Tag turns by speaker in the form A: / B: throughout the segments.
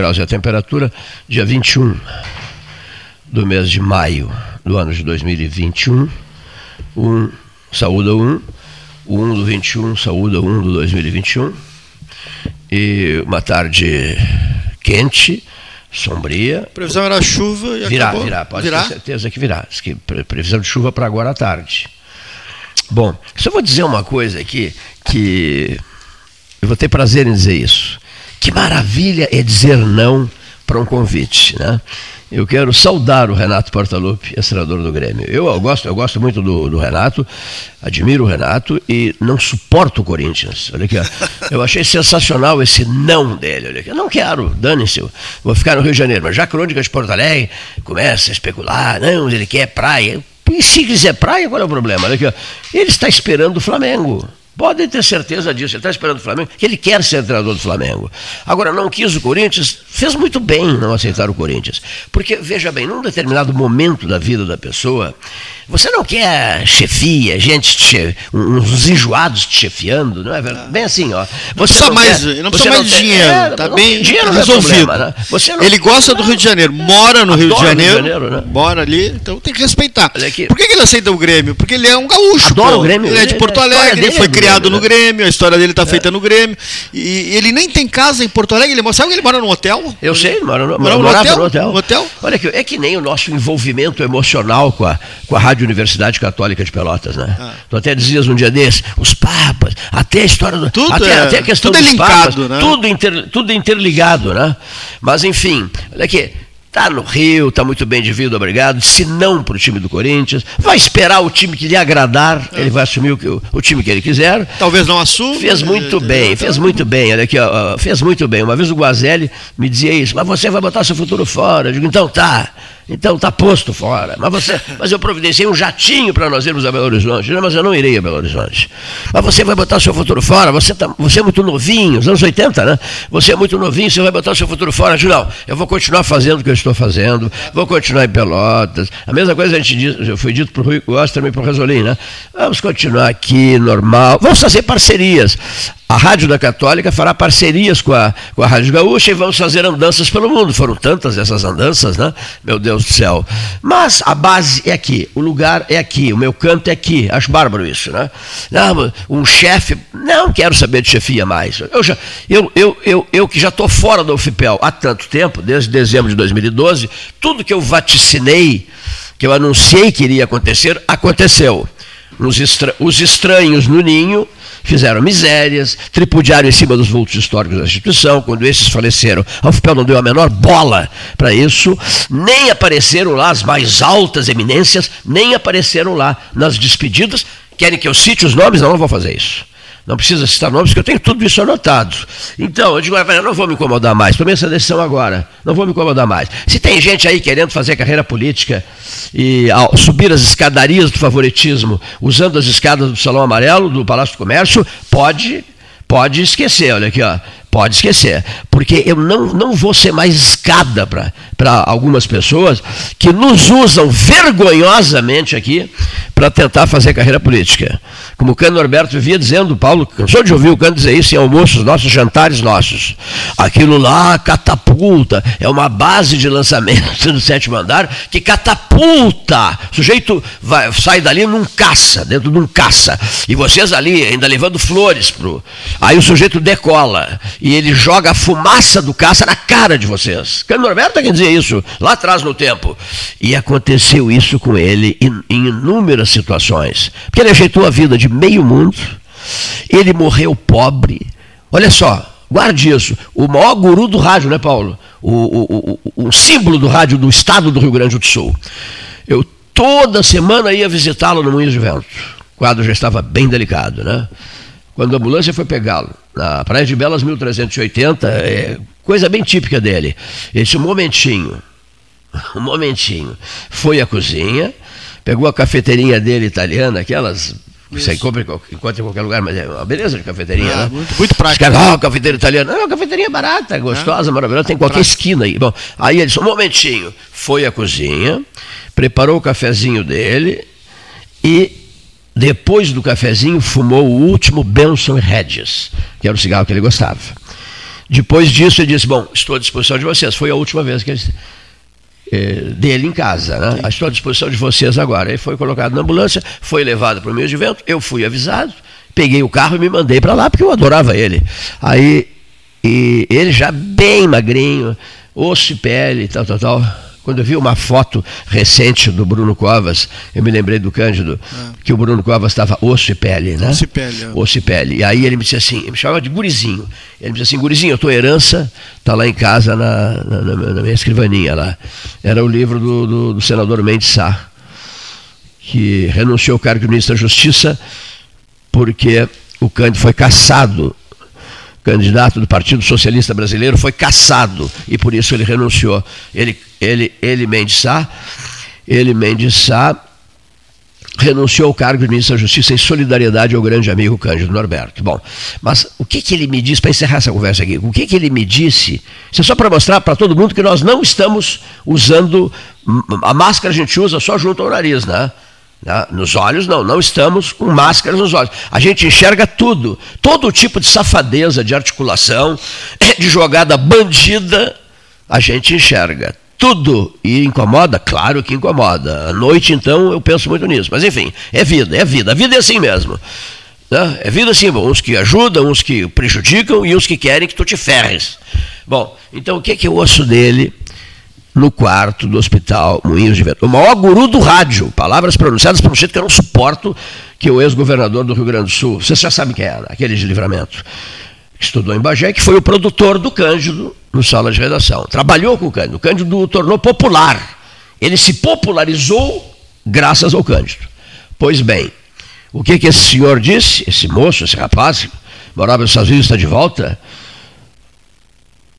A: 18 graus é a temperatura, dia 21 do mês de maio do ano de 2021. Um, saúda um, o 1 do 21, saúda 1 do 2021. E uma tarde quente, sombria.
B: A previsão era chuva e
A: virá,
B: acabou.
A: Virá, pode
B: virá?
A: ter certeza que virá. Que Previsão de chuva para agora à tarde. Bom, só vou dizer uma coisa aqui que eu vou ter prazer em dizer isso. Que maravilha é dizer não para um convite, né? Eu quero saudar o Renato Portaluppi, ex-senador do Grêmio. Eu, eu gosto, eu gosto muito do, do Renato, admiro o Renato e não suporto o Corinthians. Olha aqui, ó. eu achei sensacional esse não dele. Olha aqui. Eu não quero, dane-se, vou ficar no Rio de Janeiro. Mas já a crônica de Porto Alegre começa a especular, não, ele quer praia. E se quiser praia, qual é o problema? Olha aqui, ó. Ele está esperando o Flamengo. Podem ter certeza disso. Ele está esperando o Flamengo, que ele quer ser treinador do Flamengo. Agora, não quis o Corinthians, fez muito bem não aceitar o Corinthians. Porque, veja bem, num determinado momento da vida da pessoa, você não quer chefia, gente, te che- uns enjoados te chefiando, não é verdade? Bem assim, ó. Você
B: precisa mais-
A: quer-
B: não
A: você
B: precisa mais
A: tem-
B: dinheiro,
A: é,
B: tá
A: não
B: bem
A: dinheiro não é
B: resolvido.
A: problema, né? Você não-
B: Ele gosta do Rio de Janeiro, mora no Rio de
A: Adora o Rio de
B: Janeiro,
A: Janeiro, né?
B: mora ali, então tem que respeitar. Por que, ele aceita o Grêmio? Porque ele é um gaúcho.
A: Adora
B: pô.
A: o Grêmio.
B: Ele é de Porto Alegre, ele foi
A: é do
B: criado
A: Grêmio,
B: no
A: né?
B: Grêmio, a história dele está feita no Grêmio. E ele nem tem casa em Porto Alegre, ele sabe que ele mora num hotel?
A: Eu sei, mora no,
B: Morava no
A: morava
B: hotel?
A: no hotel.
B: No hotel?
A: Olha aqui, é que nem o nosso envolvimento emocional com a, com a Rádio Universidade Católica de Pelotas, né?
B: Ah.
A: Tu até dizias um dia desse, os papas, até a história do.
B: Tudo
A: até,
B: é-
A: até a questão
B: tudo é linkado,
A: papas,
B: né?
A: tudo, inter, tudo interligado, né? Mas enfim, olha aqui. Tá no Rio, tá muito bem de vida, obrigado. Se não para o time do Corinthians, vai esperar o time que lhe agradar,
B: É.
A: ele vai assumir o, que- o time que ele quiser.
B: Talvez não assuma.
A: Fez muito
B: eh,
A: bem,
B: eh,
A: fez muito bem. Olha aqui, ó, fez muito bem. Uma vez o Guazelli me dizia isso, mas você vai botar seu futuro fora. Eu digo, então tá. Então tá posto fora. Mas você, mas eu providenciei um jatinho para nós irmos a Belo Horizonte. Não, mas eu não irei a Belo Horizonte. Mas você vai botar seu futuro fora. Você, tá, você é muito novinho, os anos 80, né? Você é muito novinho, você vai botar seu futuro fora. Eu digo, não, eu vou continuar fazendo o que eu estou fazendo, vou continuar em Pelotas. A mesma coisa a gente já foi dito para o Rui Costa também para o Resolim, né? Vamos continuar aqui, normal. Vamos fazer parcerias. A Rádio da Católica fará parcerias com a, com a Rádio Gaúcha e vamos fazer andanças pelo mundo. Foram tantas essas andanças, né? Meu Deus do céu. Mas a base é aqui, o lugar é aqui, o meu canto é aqui. Acho bárbaro isso, né? Não, um chefe, não quero saber de chefia mais. Eu, já, eu, eu, eu, eu que já estou fora da UFPEL há tanto tempo, desde dezembro de 2012, tudo que eu vaticinei, que eu anunciei que iria acontecer, aconteceu. Os, estra- os estranhos no ninho fizeram misérias, tripudiaram em cima dos vultos históricos da instituição. Quando esses faleceram, a UFPEL não deu a menor bola para isso, nem apareceram lá as mais altas eminências, nem apareceram lá nas despedidas. Querem que eu cite os nomes? Não, não vou fazer isso. Não precisa citar nomes, porque eu tenho tudo isso anotado. Então, eu digo, "Ah, eu não vou me incomodar mais. Tomei essa decisão agora. Não vou me incomodar mais. Se tem gente aí querendo fazer carreira política e subir as escadarias do favoritismo, usando as escadas do Salão Amarelo, do Palácio do Comércio, pode, pode esquecer. Olha aqui, ó. Pode esquecer. Porque eu não, não vou ser mais escada para algumas pessoas que nos usam vergonhosamente aqui para tentar fazer carreira política. Como o Cano Norberto vivia dizendo, Paulo, cansou de ouvir o Cano dizer isso em almoços nossos, jantares nossos. Aquilo lá catapulta, é uma base de lançamento do sétimo andar que catapulta. O sujeito vai, sai dali num caça, dentro de um caça. E vocês ali ainda levando flores pro. Aí o sujeito decola e ele joga a fumaça do caça na cara de vocês. Cano Norberto é quem dizia isso, lá atrás no tempo. E aconteceu isso com ele em, em inúmeras situações. Porque ele ajeitou a vida de meio mundo, ele morreu pobre. Olha só, guarde isso. O maior guru do rádio, né, Paulo? O, o, o, o símbolo do rádio do estado do Rio Grande do Sul. Eu toda semana ia visitá-lo no Moinhos de Vento. O quadro já estava bem delicado, né? Quando a ambulância foi pegá-lo, na Praia de Belas 1380, é coisa bem típica dele. Ele disse, um momentinho, um momentinho. Foi à cozinha, pegou a cafeteirinha dele italiana, aquelas que você compra, encontra em qualquer lugar, mas é uma beleza de cafeteirinha,
B: Ah,
A: né?
B: muito- muito prático.
A: Os caras, ah, cafeteira italiana. Não, cafeteirinha barata, gostosa, maravilhosa, tem em qualquer esquina aí. Bom, aí ele disse, um momentinho, foi à cozinha, preparou o cafezinho dele e depois do cafezinho fumou o último Benson Hedges, que era o cigarro que ele gostava. Depois disso, ele disse: Bom, estou à disposição de vocês. Foi a última vez que ele, eh, dele em casa, né? Estou à disposição de vocês agora. Ele foi colocado na ambulância, foi levado para o meio de vento, eu fui avisado, peguei o carro e me mandei para lá, porque eu adorava ele. Aí, e ele já bem magrinho, osso e pele, tal, tal, tal quando eu vi uma foto recente do Bruno Covas, eu me lembrei do Cândido, é. que o Bruno Covas estava osso e pele, né?
B: Osso e pele. É.
A: Osso e pele. E aí ele me disse assim, ele me chamava de gurizinho. Ele me disse assim, gurizinho, eu tua herança está lá em casa na, na, na, minha escrivaninha lá. Era o livro do, do, do senador Mendes Sá, que renunciou ao cargo de ministro da Justiça porque o Cândido foi caçado candidato do Partido Socialista Brasileiro, foi caçado e por isso ele renunciou. Ele, ele, ele Mendes Sá, ele Mendes Sá renunciou ao cargo de ministro da Justiça em solidariedade ao grande amigo Cândido Norberto. Bom, mas o que, que ele me disse, para encerrar essa conversa aqui, o que, que ele me disse, isso é só para mostrar para todo mundo que nós não estamos usando, a máscara a gente usa só junto ao nariz, né? Né? Nos olhos, não, não estamos com máscaras nos olhos. A gente enxerga tudo, todo tipo de safadeza, de articulação, de jogada bandida, a gente enxerga. Tudo. E incomoda? Claro que incomoda. À noite, então, eu penso muito nisso. Mas, enfim, é vida, é vida. A vida é assim mesmo. Né? É vida assim, bom, uns que ajudam, uns que prejudicam e uns que querem que tu te ferres. Bom, então o que, que eu ouço dele? No quarto do hospital Moinhos de Vento. O maior guru do rádio, palavras pronunciadas por um jeito que eu não suporto, que o ex-governador do Rio Grande do Sul, vocês já sabem quem era, aquele de livramento, que estudou em Bagé, que foi o produtor do Cândido no sala de redação. Trabalhou com o Cândido. O Cândido o tornou popular. Ele se popularizou graças ao Cândido. Pois bem, o que, que esse senhor disse, esse moço, esse rapaz, morava nos Estados Unidos, está de volta,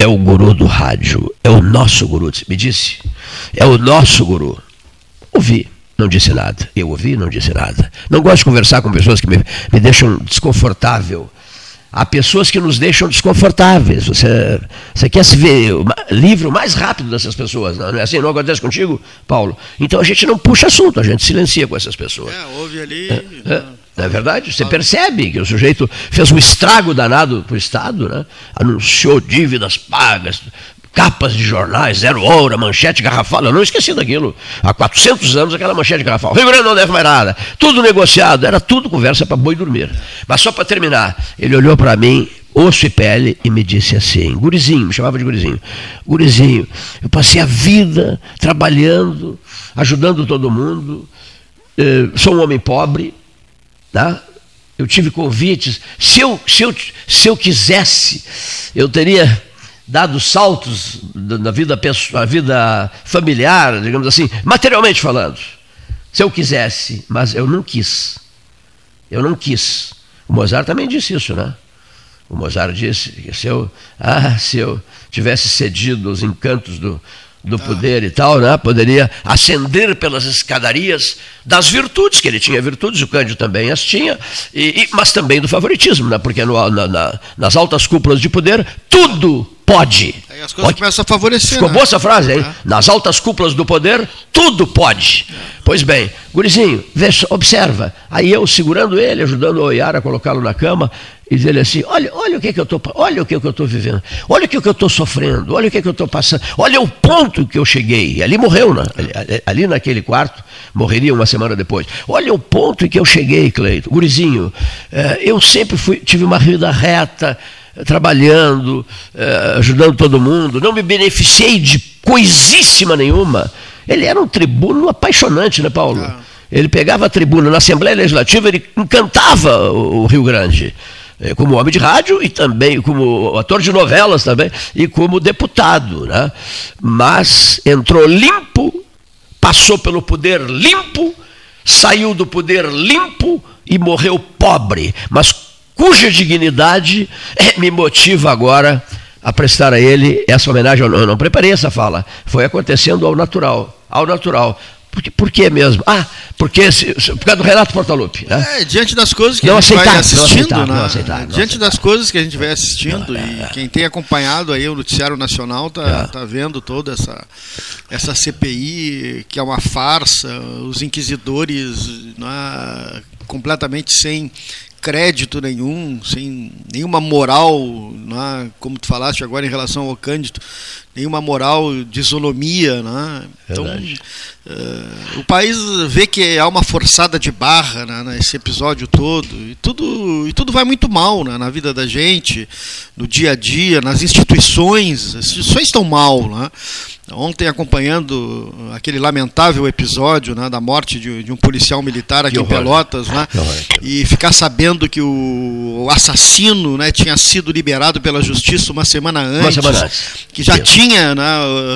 A: é o guru do rádio, é o nosso guru, me disse, é o nosso guru. Ouvi, não disse nada. Eu ouvi, não disse nada. Não gosto de conversar com pessoas que me, me deixam desconfortável. Há pessoas que nos deixam desconfortáveis. Você, você quer se ver livre o mais rápido dessas pessoas, não é assim? Não acontece contigo, Paulo? Então a gente não puxa assunto, a gente silencia com essas pessoas.
B: É, ouve ali.
A: É, é. Não é verdade? Você percebe que o sujeito fez um estrago danado para o Estado, né? anunciou dívidas pagas, capas de jornais, zero hora, manchete garrafal. Eu não esqueci daquilo. Há 400 anos aquela manchete garrafal. Rio Grande não deve mais nada. Tudo negociado, era tudo conversa para boi dormir. Mas só para terminar, ele olhou para mim, osso e pele, e me disse assim: Gurizinho, me chamava de Gurizinho. Gurizinho, eu passei a vida trabalhando, ajudando todo mundo. Eh, sou um homem pobre, Tá? Eu tive convites. Se eu, se, eu, se eu quisesse, eu teria dado saltos na vida, na vida familiar, digamos assim, materialmente falando. Se eu quisesse, mas eu não quis. Eu não quis. O Mozart também disse isso, né? O Mozart disse que se eu, ah, se eu tivesse cedido aos encantos do, do poder e tal, né? poderia ascender pelas escadarias das virtudes, que ele tinha virtudes, o Cândido também as tinha, e, e mas também do favoritismo, né? porque no, na, na, nas altas cúpulas de poder, tudo pode.
B: As coisas pode. começam a favorecer.
A: Ficou né? boa essa frase, hein? É. Nas altas cúpulas do poder, tudo pode. É. Pois bem, Gurizinho, vê, observa. Aí eu segurando ele, ajudando o Oiara a colocá-lo na cama, e dizer assim: olha, olha o que, que eu estou, olha o que, que eu estou vivendo, olha o que, que eu estou sofrendo, olha o que, que eu estou passando, olha o ponto que eu cheguei. E ali morreu, né? ali, ali, naquele quarto, morreria uma semana depois. Olha o ponto em que eu cheguei, Cleito. Gurizinho, eh, eu sempre fui, tive uma vida reta, trabalhando, eh, ajudando todo mundo, não me beneficiei de coisíssima nenhuma. Ele era um tribuno apaixonante, né, Paulo? Ah. Ele pegava a tribuna na Assembleia Legislativa, ele encantava o Rio Grande. É, como homem de rádio e também como ator de novelas também e como deputado, né? Mas entrou limpo, passou pelo poder limpo, saiu do poder limpo e morreu pobre, mas cuja dignidade é, me motiva agora a prestar a ele essa homenagem. Eu não preparei essa fala, foi acontecendo ao natural, ao natural. Por, por que mesmo? Ah, porque se, por causa do Renato Portaluppi. Né?
B: É, diante das coisas que
A: não
B: a gente
A: aceitar,
B: vai assistindo,
A: não aceitar,
B: né?
A: não aceitar, não
B: diante
A: aceitar.
B: das coisas que a gente vai assistindo e quem tem acompanhado aí o noticiário nacional tá, tá vendo toda essa essa CPI que é uma farsa, os inquisidores né, completamente sem crédito nenhum, sem nenhuma moral, né, como tu falaste agora em relação ao Cândido, nenhuma moral de isonomia. Né? Então, uh, o país vê que há uma forçada de barra né, nesse episódio todo, e tudo, e tudo vai muito mal né, na vida da gente, no dia a dia, nas instituições, as instituições estão mal. Né? Ontem, acompanhando aquele lamentável episódio né, da morte de, de, um policial militar aqui em Pelotas, né, e ficar sabendo que o assassino né, tinha sido liberado pela justiça uma semana antes, uma semana antes. que já Isso. Tinha né,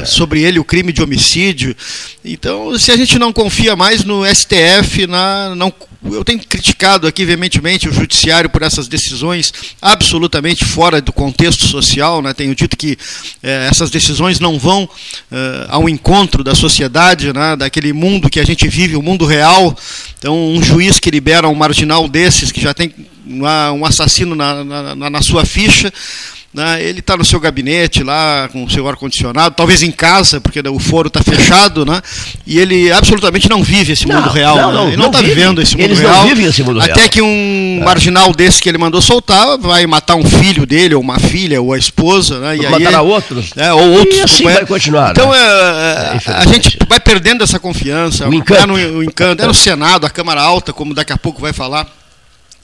B: é. sobre ele o crime de homicídio. Então, se a gente não confia mais no STF, na, não eu tenho criticado aqui veementemente o judiciário por essas decisões absolutamente fora do contexto social. Né? Tenho dito que eh, essas decisões não vão eh, ao encontro da sociedade, né? daquele mundo que a gente vive, o mundo real. Então, um juiz que libera um marginal desses, que já tem um assassino na, na, na sua ficha, né? Ele está no seu gabinete lá, com o seu ar-condicionado, talvez em casa, porque o foro está fechado, né? e ele absolutamente não vive esse mundo não, real. Não, né? não, ele não está vivendo esse mundo
A: Eles
B: real.
A: Não vivem esse mundo
B: até
A: real.
B: que um é. marginal desse que ele mandou soltar vai matar um filho dele, ou uma filha, ou a esposa. Né?
A: E matará aí, outros.
B: É, ou outros.
A: E assim vai continuar.
B: Então né? é, é, a gente vai perdendo essa confiança.
A: O encanto. É
B: no, o encanto. É no Senado, a Câmara Alta, como daqui a pouco vai falar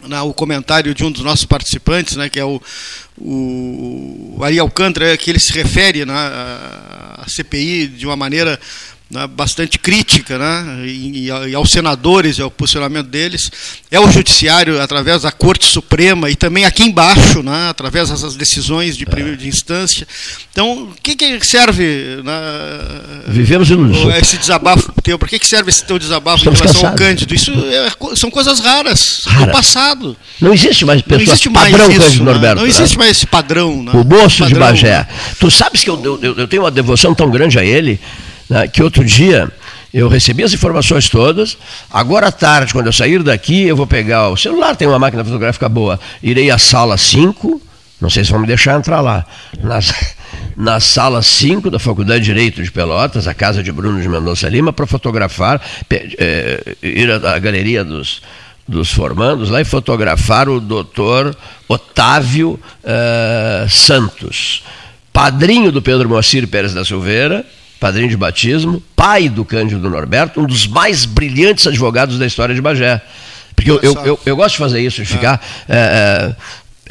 B: na, o comentário de um dos nossos participantes, né, que é o, o Ari Alcântara, que ele se refere né, à CPI de uma maneira né, bastante crítica né, e, e, aos senadores e ao posicionamento deles, é o judiciário através da Corte Suprema e também aqui embaixo, né, através dessas decisões de primeira de instância. Então, o que, que serve né,
A: Vivemos
B: em... esse desabafo teu? Para que, que serve esse teu desabafo Estamos em relação cansados. ao Cândido? Isso é, são coisas raras Rara. do passado.
A: Não existe mais pessoas não existe mais padrão isso, Cândido Norberto.
B: Não existe mais esse padrão.
A: O moço de Bagé. Tu sabes que eu, eu, eu tenho uma devoção tão grande a ele né, que outro dia eu recebi as informações todas. Agora à tarde, quando eu sair daqui, eu vou pegar o celular, tem uma máquina fotográfica boa. Irei à sala 5, não sei se vão me deixar entrar lá. Na, na sala 5 da Faculdade de Direito de Pelotas, a casa de Bruno de Mendonça Lima, para fotografar, é, ir à galeria dos, dos formandos lá e fotografar o doutor Otávio uh, Santos, padrinho do Pedro Moacir Pérez da Silveira padrinho de batismo, pai do Cândido Norberto, um dos mais brilhantes advogados da história de Bagé. Porque eu, eu, eu, eu gosto de fazer isso, de ficar é. É,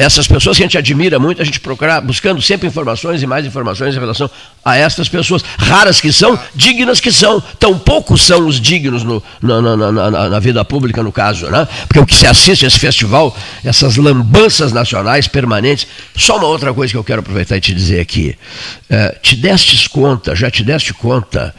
A: essas pessoas que a gente admira muito, a gente procura buscando sempre informações e mais informações em relação a estas pessoas, raras que são, dignas que são. Tão poucos são os dignos no, na, na, na, na, vida pública, no caso, né? Porque o que se assiste a esse festival, essas lambanças nacionais permanentes. Só uma outra coisa que eu quero aproveitar e te dizer aqui. É, te destes conta, já te deste conta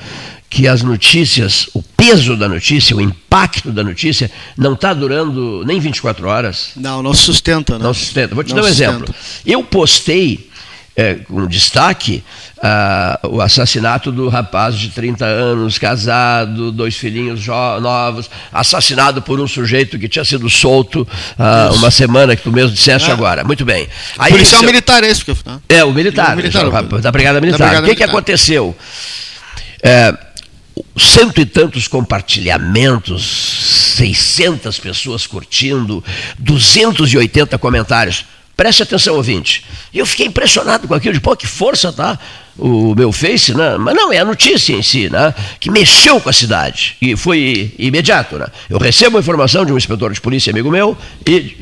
A: que as notícias, o peso da notícia, o impacto da notícia, não está durando nem 24 horas.
B: Não, não sustenta. Né?
A: Não sustenta. Vou te não dar um sustenta. exemplo. Eu postei, é, com destaque, uh, o assassinato do rapaz de 30 anos, casado, dois filhinhos novos, assassinado por um sujeito que tinha sido solto uh, uma semana, que tu mesmo disseste é. agora. Muito bem.
B: Aí, policial militar é esse que eu...
A: É, o militar, o militar, da Brigada Militar. Da Brigada o que, militar. que aconteceu? É, cento e tantos compartilhamentos, 600 pessoas curtindo, 280 comentários. Preste atenção, ouvinte. Eu fiquei impressionado com aquilo, de pô, que força tá o meu Face, né? Mas não, é a notícia em si, né? Que mexeu com a cidade. E foi imediato, né? Eu recebo a informação de um inspetor de polícia amigo meu, e,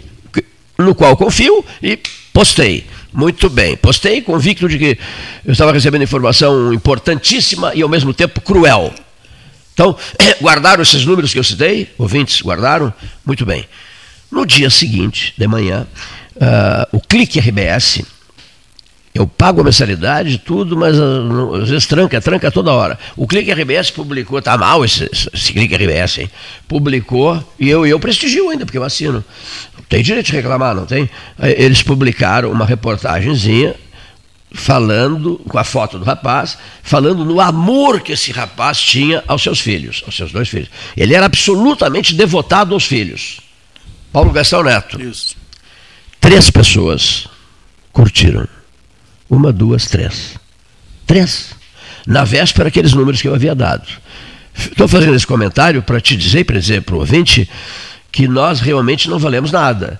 A: no qual confio, e postei. Muito bem. Postei convicto de que eu estava recebendo informação importantíssima e ao mesmo tempo cruel. Então, guardaram esses números que eu citei? Ouvintes, guardaram? Muito bem. No dia seguinte, de manhã, uh, o Clique RBS, eu pago a mensalidade tudo, mas uh, às vezes tranca, tranca toda hora. O Clique RBS publicou, tá mal esse, esse Clique RBS, hein? Publicou, e eu, eu prestigio ainda, porque eu assino. Tem direito de reclamar, não tem? Eles publicaram uma reportagenzinha falando, com a foto do rapaz, falando no amor que esse rapaz tinha aos seus filhos, aos seus dois filhos. Ele era absolutamente devotado aos filhos. Paulo Gastão Neto. Isso. Três pessoas curtiram. Uma, duas, três. Três. Na véspera, aqueles números que eu havia dado. Estou fazendo esse comentário para te dizer, para dizer para o ouvinte, que nós realmente não valemos nada.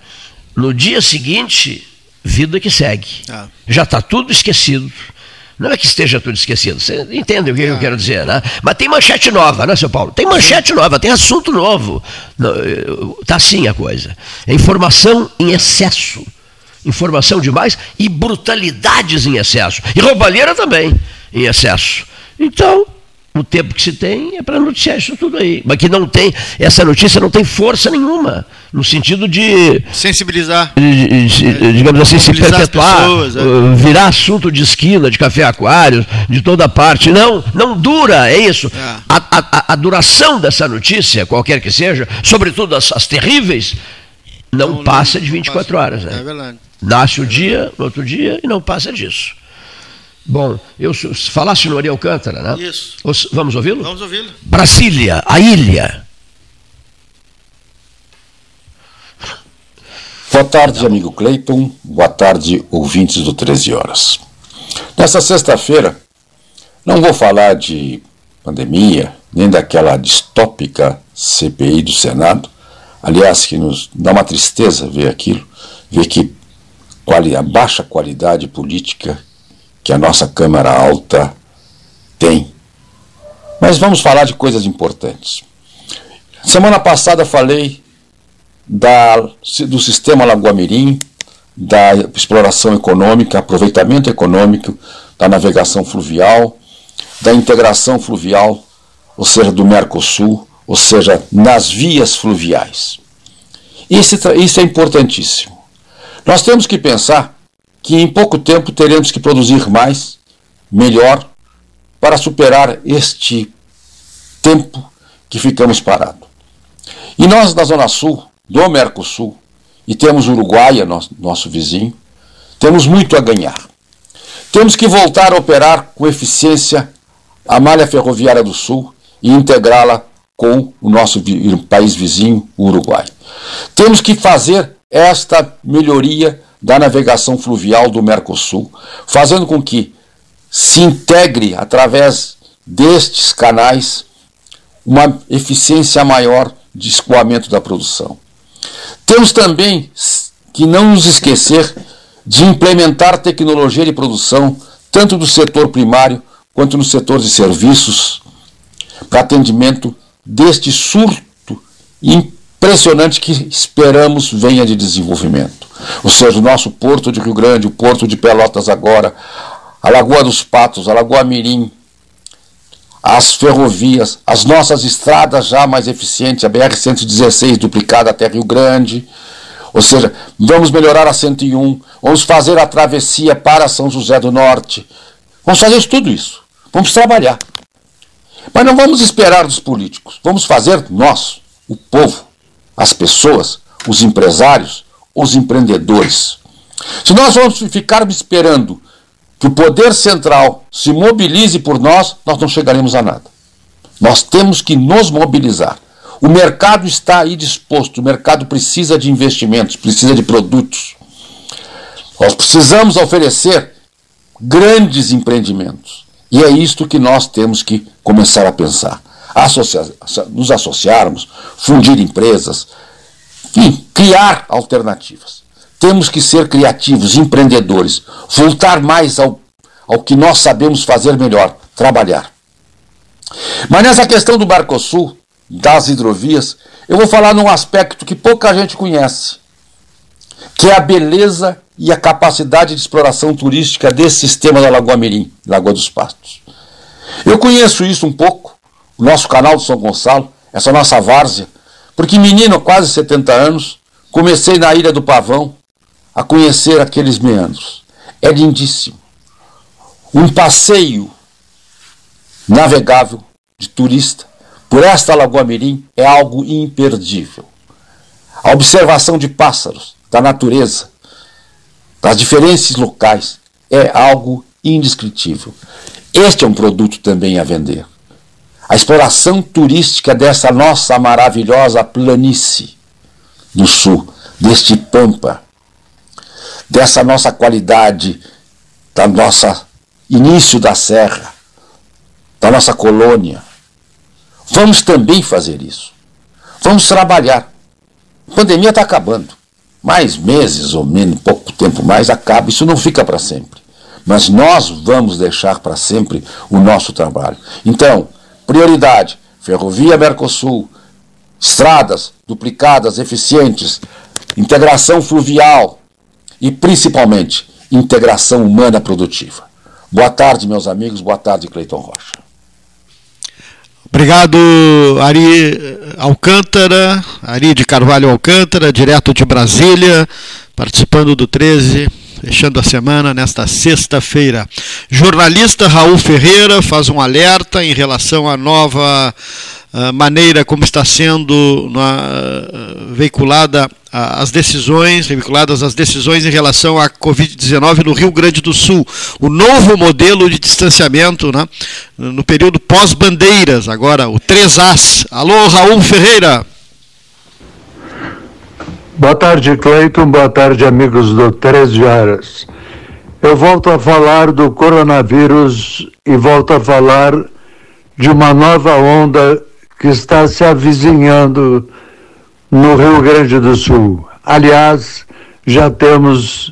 A: No dia seguinte, vida que segue. Ah. Já está tudo esquecido. Não é que esteja tudo esquecido, você entende o que ah. eu quero dizer, né? Mas tem manchete nova, né, seu Paulo? Tem manchete nova, tem assunto novo. Está assim a coisa. É informação em excesso. Informação demais e brutalidades em excesso. E roubalheira também em excesso. Então, o tempo que se tem é para noticiar isso tudo aí. Mas que não tem, essa notícia não tem força nenhuma, no sentido de.
B: Sensibilizar.
A: De, de, é, digamos assim, se perpetuar, pessoas, é. Uh, virar assunto de esquina, de café aquário, de toda parte. Não, não dura, é isso. É. A, a, a, duração dessa notícia, qualquer que seja, sobretudo as, as terríveis, não, não passa de 24 passa. horas. Né? É verdade. Nasce o dia, no outro dia, e não passa disso. Bom, eu falasse no Ari Alcântara, né? Isso. Vamos ouvi-lo?
B: Vamos ouvi-lo.
A: Brasília, a ilha.
C: Boa tarde, amigo Cleiton. Boa tarde, ouvintes do 13 Horas. Nessa sexta-feira, não vou falar de pandemia, nem daquela distópica CPI do Senado. Aliás, que nos dá uma tristeza ver aquilo, ver que a baixa qualidade política que a nossa Câmara Alta tem. Mas vamos falar de coisas importantes. Semana passada falei da, do sistema Lagoa Mirim, da exploração econômica, aproveitamento econômico, da navegação fluvial, da integração fluvial, ou seja, do Mercosul, ou seja, nas vias fluviais. Isso, isso é importantíssimo. Nós temos que pensar que em pouco tempo teremos que produzir mais, melhor, para superar este tempo que ficamos parados. E nós, da Zona Sul, do Mercosul, e temos Uruguai, nosso, nosso vizinho, temos muito a ganhar. Temos que voltar a operar com eficiência a malha ferroviária do Sul e integrá-la com o nosso país vizinho, o Uruguai. Temos que fazer esta melhoria da navegação fluvial do Mercosul, fazendo com que se integre através destes canais uma eficiência maior de escoamento da produção. Temos também que não nos esquecer de implementar tecnologia de produção, tanto do setor primário quanto no setor de serviços, para atendimento deste surto impressionante que esperamos venha de desenvolvimento. Ou seja, o nosso Porto de Rio Grande, o Porto de Pelotas agora, a Lagoa dos Patos, a Lagoa Mirim, as ferrovias, as nossas estradas já mais eficientes, a BR-116 duplicada até Rio Grande, ou seja, vamos melhorar a 101, vamos fazer a travessia para São José do Norte, vamos fazer tudo isso, vamos trabalhar. Mas não vamos esperar dos políticos, vamos fazer nós, o povo, as pessoas, os empresários, os empreendedores. Se nós vamos ficarmos esperando que o poder central se mobilize por nós, nós não chegaremos a nada. Nós temos que nos mobilizar. O mercado está aí disposto, o mercado precisa de investimentos, precisa de produtos. Nós precisamos oferecer grandes empreendimentos. E é isto que nós temos que começar a pensar nos associarmos, fundir empresas, enfim, criar alternativas. Temos que ser criativos, empreendedores, voltar mais ao, ao que nós sabemos fazer melhor, trabalhar. Mas nessa questão do Barcosul, das hidrovias, eu vou falar num aspecto que pouca gente conhece, que é a beleza e a capacidade de exploração turística desse sistema da Lagoa Mirim, Lagoa dos Pastos. Eu conheço isso um pouco, o nosso canal do São Gonçalo, essa nossa várzea, porque menino, quase 70 anos, comecei na Ilha do Pavão a conhecer aqueles meandros. É lindíssimo. Um passeio navegável de turista por esta Lagoa Mirim é algo imperdível. A observação de pássaros, da natureza, das diferentes locais, é algo indescritível. Este é um produto também a vender a exploração turística dessa nossa maravilhosa planície do sul, deste pampa, dessa nossa qualidade, da nossa início da serra, da nossa colônia. Vamos também fazer isso. Vamos trabalhar. A pandemia está acabando. Mais meses ou menos, pouco tempo mais, acaba. Isso não fica para sempre. Mas nós vamos deixar para sempre o nosso trabalho. Então, prioridade: ferrovia Mercosul, estradas duplicadas, eficientes, integração fluvial e, principalmente, integração humana produtiva. Boa tarde, meus amigos. Boa tarde, Cleiton Rocha.
B: Obrigado, Ari Alcântara, Ari de Carvalho Alcântara, direto de Brasília, participando do 13, fechando a semana nesta sexta-feira. Jornalista Raul Ferreira faz um alerta em relação à nova maneira como está sendo uh, veiculada as decisões, vinculadas às decisões em relação à Covid-19 no Rio Grande do Sul. O novo modelo de distanciamento né, no período pós-bandeiras, agora o 3As. Alô, Raul Ferreira.
D: Boa tarde, Cleiton. Boa tarde, amigos do 13 Horas. Eu volto a falar do coronavírus e volto a falar de uma nova onda que está se avizinhando no Rio Grande do Sul. Aliás, já temos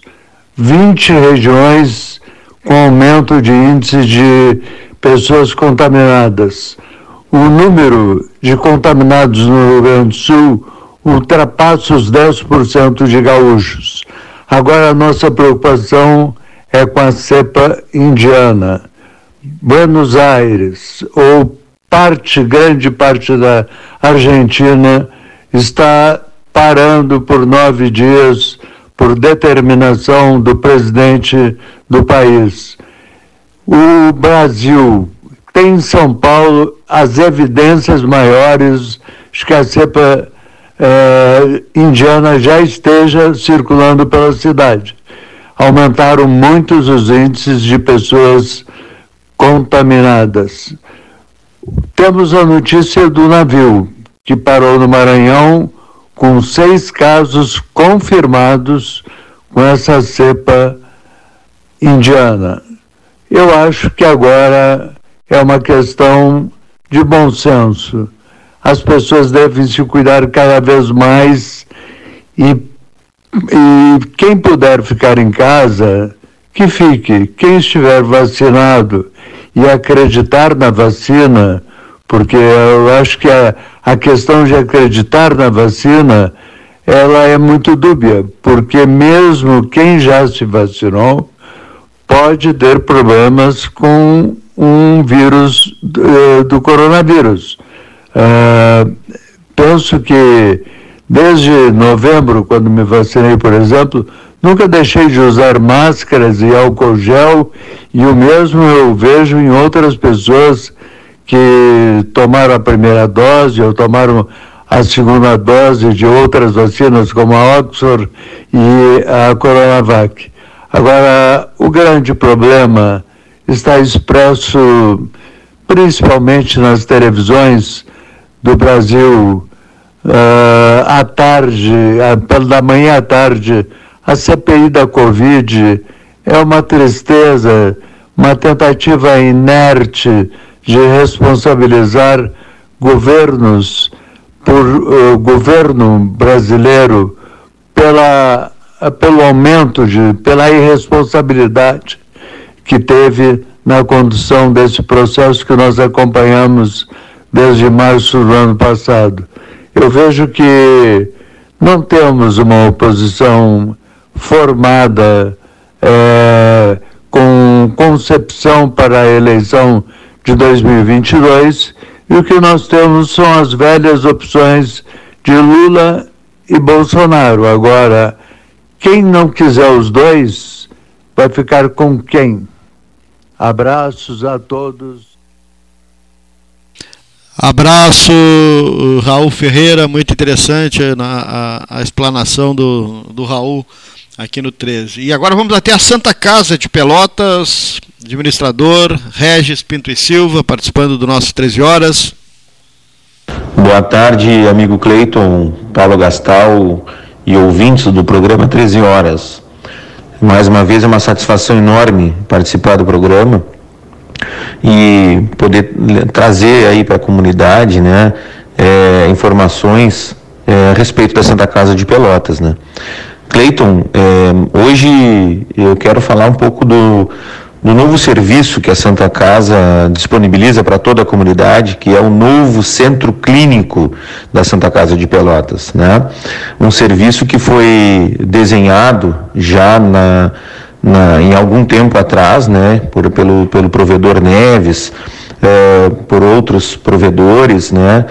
D: 20 regiões com aumento de índice de pessoas contaminadas. O número de contaminados no Rio Grande do Sul ultrapassa os 10% de gaúchos. Agora a nossa preocupação é com a cepa indiana. Buenos Aires ou parte, grande parte da Argentina está parando por nove dias por determinação do presidente do país. O Brasil tem em São Paulo as evidências maiores de que a cepa eh, indiana já esteja circulando pela cidade. Aumentaram muitos os índices de pessoas contaminadas. Temos a notícia do navio que parou no Maranhão com seis casos confirmados com essa cepa indiana. Eu acho que agora é uma questão de bom senso. As pessoas devem se cuidar cada vez mais e, e quem puder ficar em casa, que fique. Quem estiver vacinado e acreditar na vacina, porque eu acho que a, a questão de acreditar na vacina ela é muito dúbia, porque mesmo quem já se vacinou pode ter problemas com um vírus do, eh, do coronavírus. Uh, penso que desde novembro, quando me vacinei, por exemplo, Nunca deixei de usar máscaras e álcool gel, e o mesmo eu vejo em outras pessoas que tomaram a primeira dose ou tomaram a segunda dose de outras vacinas, como a Oxford e a Coronavac. Agora, o grande problema está expresso principalmente nas televisões do Brasil, uh, à tarde, uh, da manhã à tarde, a CPI da Covid. É uma tristeza, uma tentativa inerte de responsabilizar governos por uh, governo brasileiro pela pelo aumento de pela irresponsabilidade que teve na condução desse processo que nós acompanhamos desde março do ano passado. Eu vejo que não temos uma oposição formada é, com concepção para a eleição de 2022 e o que nós temos são as velhas opções de Lula e Bolsonaro. Agora, quem não quiser os dois vai ficar com quem? Abraços a todos.
B: Abraço, Raul Ferreira, muito interessante a, a, a explanação do, do Raul aqui no 13. E agora vamos até a Santa Casa de Pelotas, administrador Regis Pinto e Silva, participando do nosso 13 Horas.
E: Boa tarde, amigo Cleiton, Paulo Gastal e ouvintes do programa 13 Horas. Mais uma vez é uma satisfação enorme participar do programa e poder trazer aí para a comunidade né, é, informações é, a respeito da Santa Casa de Pelotas. Né? Cleiton, é, hoje eu quero falar um pouco do, do novo serviço que a Santa Casa disponibiliza para toda a comunidade, que é o novo centro clínico da Santa Casa de Pelotas. Né? Um serviço que foi desenhado já na, na, em algum tempo atrás, né, por, pelo, pelo provedor Neves, é, por outros provedores, né,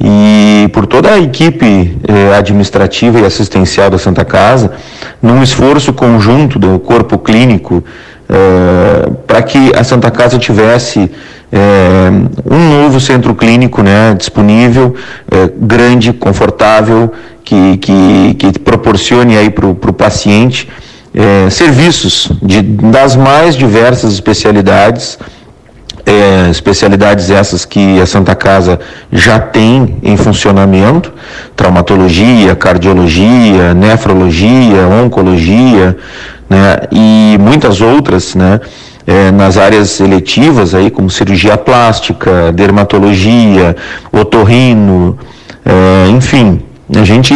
E: e por toda a equipe é, administrativa e assistencial da Santa Casa, num esforço conjunto do corpo clínico é, para que a Santa Casa tivesse um novo centro clínico né, disponível, grande, confortável, que, que, que proporcione aí para o paciente é, serviços de, das mais diversas especialidades, é, especialidades essas que a Santa Casa já tem em funcionamento, traumatologia, cardiologia, nefrologia, oncologia, né, e muitas outras, né, é, nas áreas eletivas aí, como cirurgia plástica, dermatologia, otorrino, é, enfim, a gente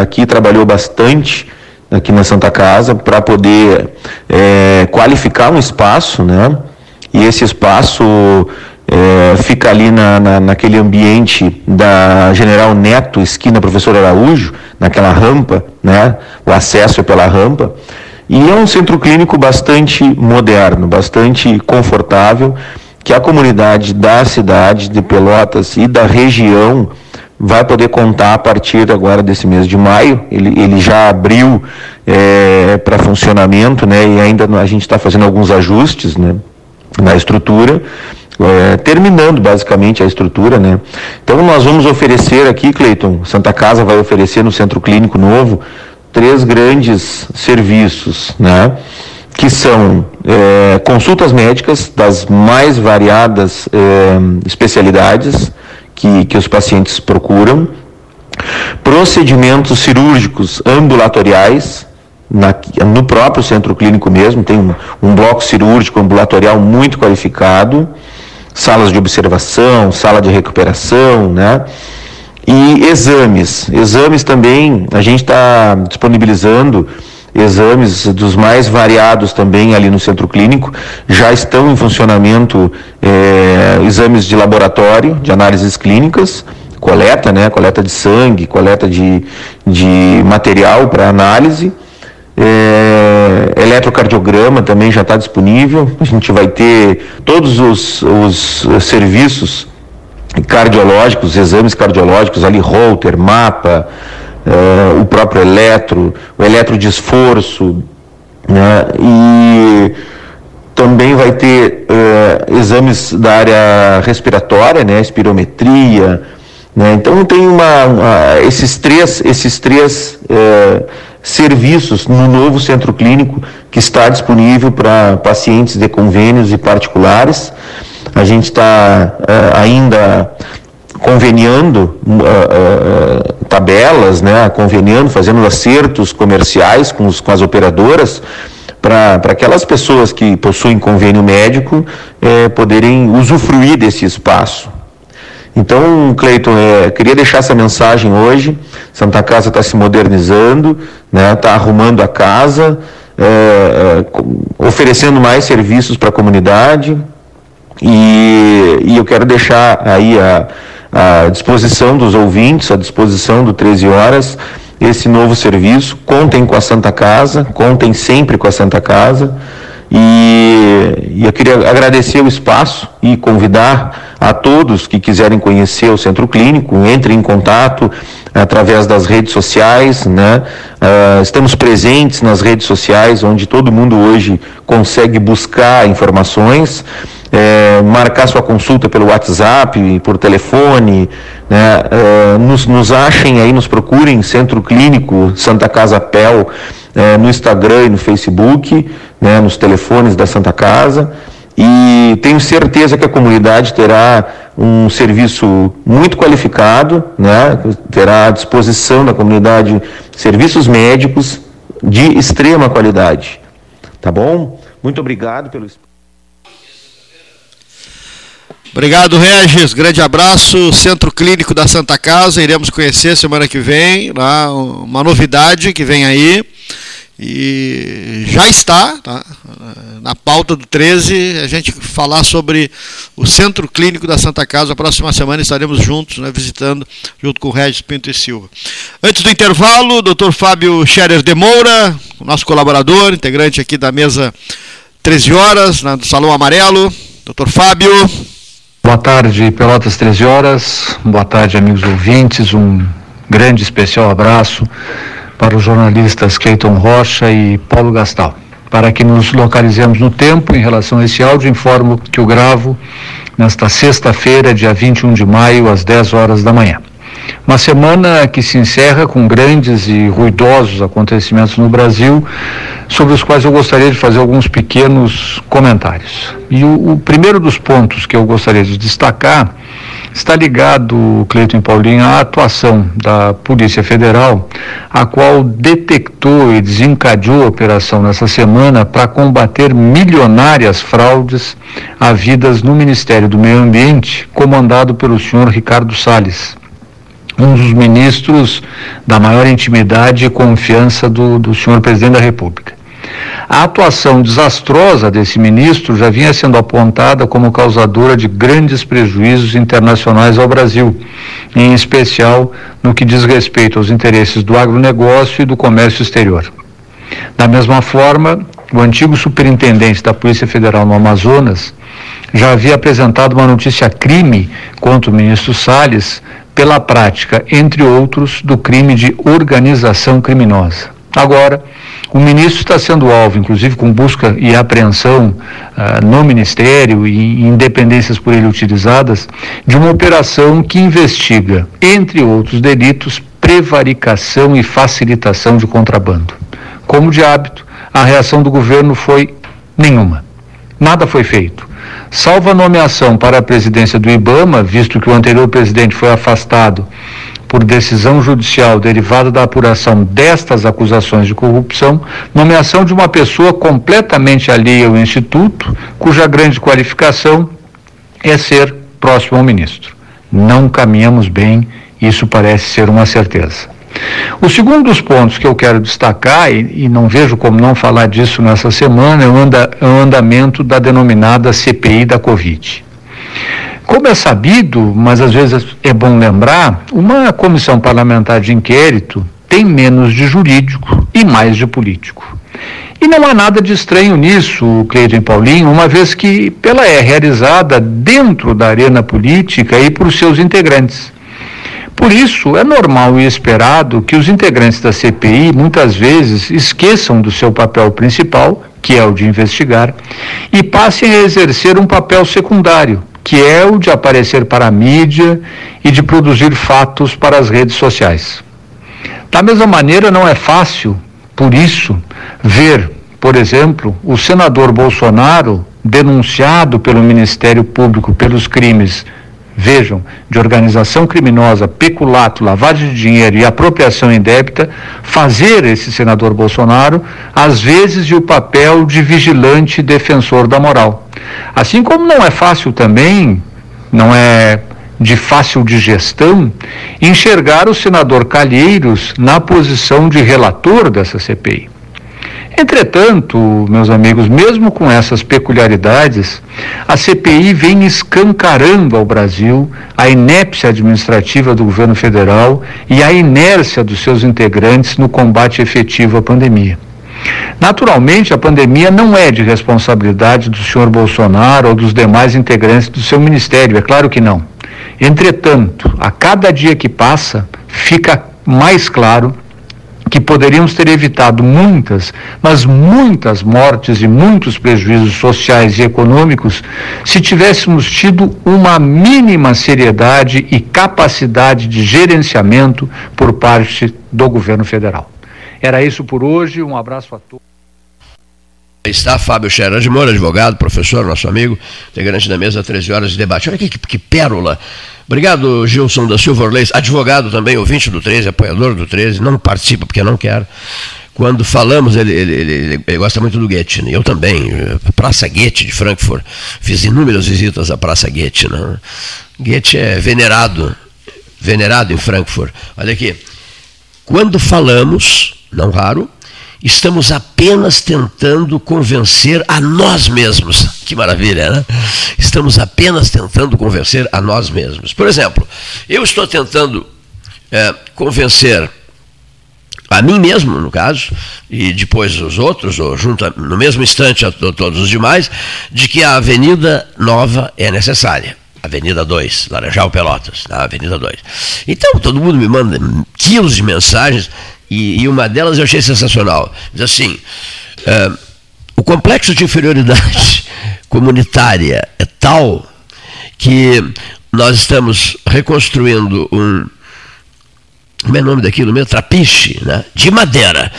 E: aqui trabalhou bastante aqui na Santa Casa para poder é, qualificar um espaço, né? E esse espaço é, fica ali na, na, naquele ambiente da General Neto, esquina Professor Araújo, naquela rampa, né? O acesso é pela rampa. E é um centro clínico bastante moderno, bastante confortável, que a comunidade da cidade de Pelotas e da região vai poder contar a partir agora desse mês de maio. Ele, ele já abriu é, para funcionamento, né? E ainda a gente está fazendo alguns ajustes, né? Na estrutura, é, terminando basicamente a estrutura, né? Então nós vamos oferecer aqui, Cleiton, Santa Casa vai oferecer no Centro Clínico Novo três grandes serviços, né? Que são é, consultas médicas das mais variadas é, especialidades, que, que os pacientes procuram, procedimentos cirúrgicos ambulatoriais, na, no próprio centro clínico mesmo, tem um, um, bloco cirúrgico ambulatorial muito qualificado, salas de observação, sala de recuperação, né? E exames. Exames também, a gente está disponibilizando exames dos mais variados também ali no centro clínico. Já estão em funcionamento é, exames de laboratório, de análises clínicas, coleta, né, coleta de sangue, coleta de, de material para análise. É, eletrocardiograma também já está disponível. A gente vai ter todos os, os serviços cardiológicos, exames cardiológicos ali, Holter, mapa, uh, o próprio eletro, o eletro de esforço, né? e também vai ter uh, exames da área respiratória, né? espirometria, né? então tem uma, uma, esses três, esses três uh, serviços no novo centro clínico que está disponível para pacientes de convênios e particulares. A gente está uh, ainda conveniando uh, uh, tabelas, né, conveniando, fazendo acertos comerciais com, os, com as operadoras para aquelas pessoas que possuem convênio médico eh, poderem usufruir desse espaço. Então, Cleiton, é, queria deixar essa mensagem hoje. Santa Casa está se modernizando, está né, tá arrumando a casa, é, é, oferecendo mais serviços para a comunidade. E, e eu quero deixar aí a, à disposição dos ouvintes, à disposição do 13 Horas, esse novo serviço. Contem com a Santa Casa, contem sempre com a Santa Casa. E, e, eu queria agradecer o espaço e convidar a todos que quiserem conhecer o Centro Clínico, entrem em contato através das redes sociais, né? Uh, estamos presentes nas redes sociais, onde todo mundo hoje consegue buscar informações é, marcar sua consulta pelo WhatsApp, por telefone, né, é, nos, nos, achem aí, nos procurem Centro Clínico Santa Casa Pel é, no Instagram e no Facebook, né, nos telefones da Santa Casa. E tenho certeza que a comunidade terá um serviço muito qualificado, né, terá à disposição da comunidade serviços médicos de extrema qualidade. Tá bom? Muito obrigado pelo
B: Obrigado, Regis. Grande abraço. Centro Clínico da Santa Casa. Iremos conhecer semana que vem. Lá, uma novidade que vem aí. E já está tá, na pauta do 13 a gente falar sobre o Centro Clínico da Santa Casa. A próxima semana estaremos juntos, né, visitando, junto com o Regis Pinto e Silva. Antes do intervalo, doutor Fábio Scherer de Moura, nosso colaborador, integrante aqui da mesa 13 horas, né, do Salão Amarelo. Doutor Fábio.
F: Boa tarde, Pelotas 13 horas. Boa tarde, amigos ouvintes. Um grande especial abraço para os jornalistas Cleiton Rocha e Paulo Gastal. Para que nos localizemos no tempo, em relação a esse áudio, informo que o gravo nesta sexta-feira, dia 21 de maio, às 10 horas da manhã. Uma semana que se encerra com grandes e ruidosos acontecimentos no Brasil, sobre os quais eu gostaria de fazer alguns pequenos comentários. E o, o primeiro dos pontos que eu gostaria de destacar está ligado, Cleiton Paulinho, à atuação da Polícia Federal, a qual detectou e desencadeou a operação nessa semana para combater milionárias fraudes havidas no Ministério do Meio Ambiente, comandado pelo senhor Ricardo Salles um dos ministros da maior intimidade e confiança do, do senhor presidente da República. A atuação desastrosa desse ministro já vinha sendo apontada como causadora de grandes prejuízos internacionais ao Brasil, em especial no que diz respeito aos interesses do agronegócio e do comércio exterior. Da mesma forma, o antigo superintendente da Polícia Federal no Amazonas já havia apresentado uma notícia crime contra o ministro Salles pela prática, entre outros, do crime de organização criminosa. Agora, o ministro está sendo alvo, inclusive com busca e apreensão uh, no Ministério e independências por ele utilizadas, de uma operação que investiga, entre outros delitos, prevaricação e facilitação de contrabando. Como de hábito, a reação do governo foi nenhuma. Nada foi feito. Salvo a nomeação para a presidência do IBAMA, visto que o anterior presidente foi afastado por decisão judicial derivada da apuração destas acusações de corrupção, nomeação de uma pessoa completamente alheia ao Instituto, cuja grande qualificação é ser próximo ao ministro. Não caminhamos bem, isso parece ser uma certeza. O segundo dos pontos que eu quero destacar, e, e não vejo como não falar disso nessa semana, é o, anda, é o andamento da denominada CPI da Covid. Como é sabido, mas às vezes é bom lembrar, uma comissão parlamentar de inquérito tem menos de jurídico e mais de político. E não há nada de estranho nisso, Cleiton Paulinho, uma vez que ela é realizada dentro da arena política e por seus integrantes. Por isso, é normal e esperado que os integrantes da CPI muitas vezes esqueçam do seu papel principal, que é o de investigar, e passem a exercer um papel secundário, que é o de aparecer para a mídia e de produzir fatos para as redes sociais. Da mesma maneira, não é fácil, por isso, ver, por exemplo, o senador Bolsonaro denunciado pelo Ministério Público pelos crimes vejam, de organização criminosa, peculato, lavagem de dinheiro e apropriação indébita, fazer esse senador Bolsonaro, às vezes, o papel de vigilante defensor da moral. Assim como não é fácil também, não é de fácil digestão, enxergar o senador Calheiros na posição de relator dessa CPI. Entretanto, meus amigos, mesmo com essas peculiaridades, a CPI vem escancarando ao Brasil a inépcia administrativa do governo federal e a inércia dos seus integrantes no combate efetivo à pandemia. Naturalmente, a pandemia não é de responsabilidade do senhor Bolsonaro ou dos demais integrantes do seu ministério, é claro que não. Entretanto, a cada dia que passa, fica mais claro que poderíamos ter evitado muitas, mas muitas mortes e muitos prejuízos sociais e econômicos se tivéssemos tido uma mínima seriedade e capacidade de gerenciamento por parte do governo federal. Era isso por hoje, um abraço a todos.
A: Está Fábio Scherer de Moura, advogado, professor, nosso amigo, integrante da mesa 13 horas de debate. Olha que, que pérola. Obrigado, Gilson da Silva Orleis, advogado também, ouvinte do 13, apoiador do 13, não participa porque não quer. quando falamos, ele, ele, ele, ele, gosta muito do Goethe, né? eu também, Praça Goethe de Frankfurt, fiz inúmeras visitas à Praça Goethe. Né? Goethe é venerado, venerado em Frankfurt. Olha aqui, quando falamos, não raro, estamos apenas tentando convencer a nós mesmos. Que maravilha, né? Estamos apenas tentando convencer a nós mesmos. Por exemplo, eu estou tentando é, convencer a mim mesmo, no caso, e depois os outros, ou junto no mesmo instante a todos os demais, de que a Avenida Nova é necessária. Avenida 2, Laranjal Pelotas, na Avenida 2. Então, todo mundo me manda quilos de mensagens, e, e uma delas eu achei sensacional. Diz assim: é, o complexo de inferioridade comunitária é tal que nós estamos reconstruindo um como é o nome daquilo mesmo? Trapiche, né? de madeira.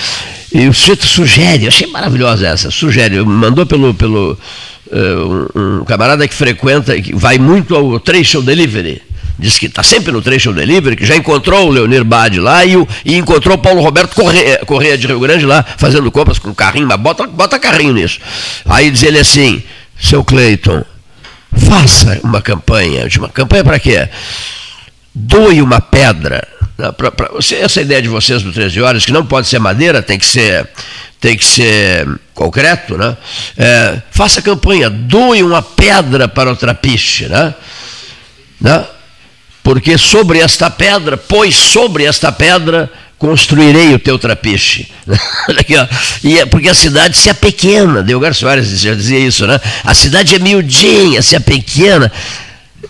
A: E o sujeito sugere, achei maravilhosa essa, sugere, mandou pelo, pelo uh, um, um, camarada que frequenta, que vai muito ao Tracial Delivery, diz que está sempre no Tracial Delivery, que já encontrou o Leonir Bade lá e, o, e encontrou o Paulo Roberto Correia, Correia de Rio Grande lá, fazendo compras com carrinho, mas bota, bota carrinho nisso. Aí diz ele assim, seu Cleiton, faça uma campanha, uma campanha para quê? Doe uma pedra Pra, pra, essa ideia de vocês do 13 horas, que não pode ser madeira, tem que ser, tem que ser concreto, né? É, faça campanha, doe uma pedra para o trapiche, né? né? Porque sobre esta pedra, pois sobre esta pedra construirei o teu trapiche. E é porque a cidade se é pequena, Delgar Soares já dizia isso, né? A cidade é miudinha, se é pequena.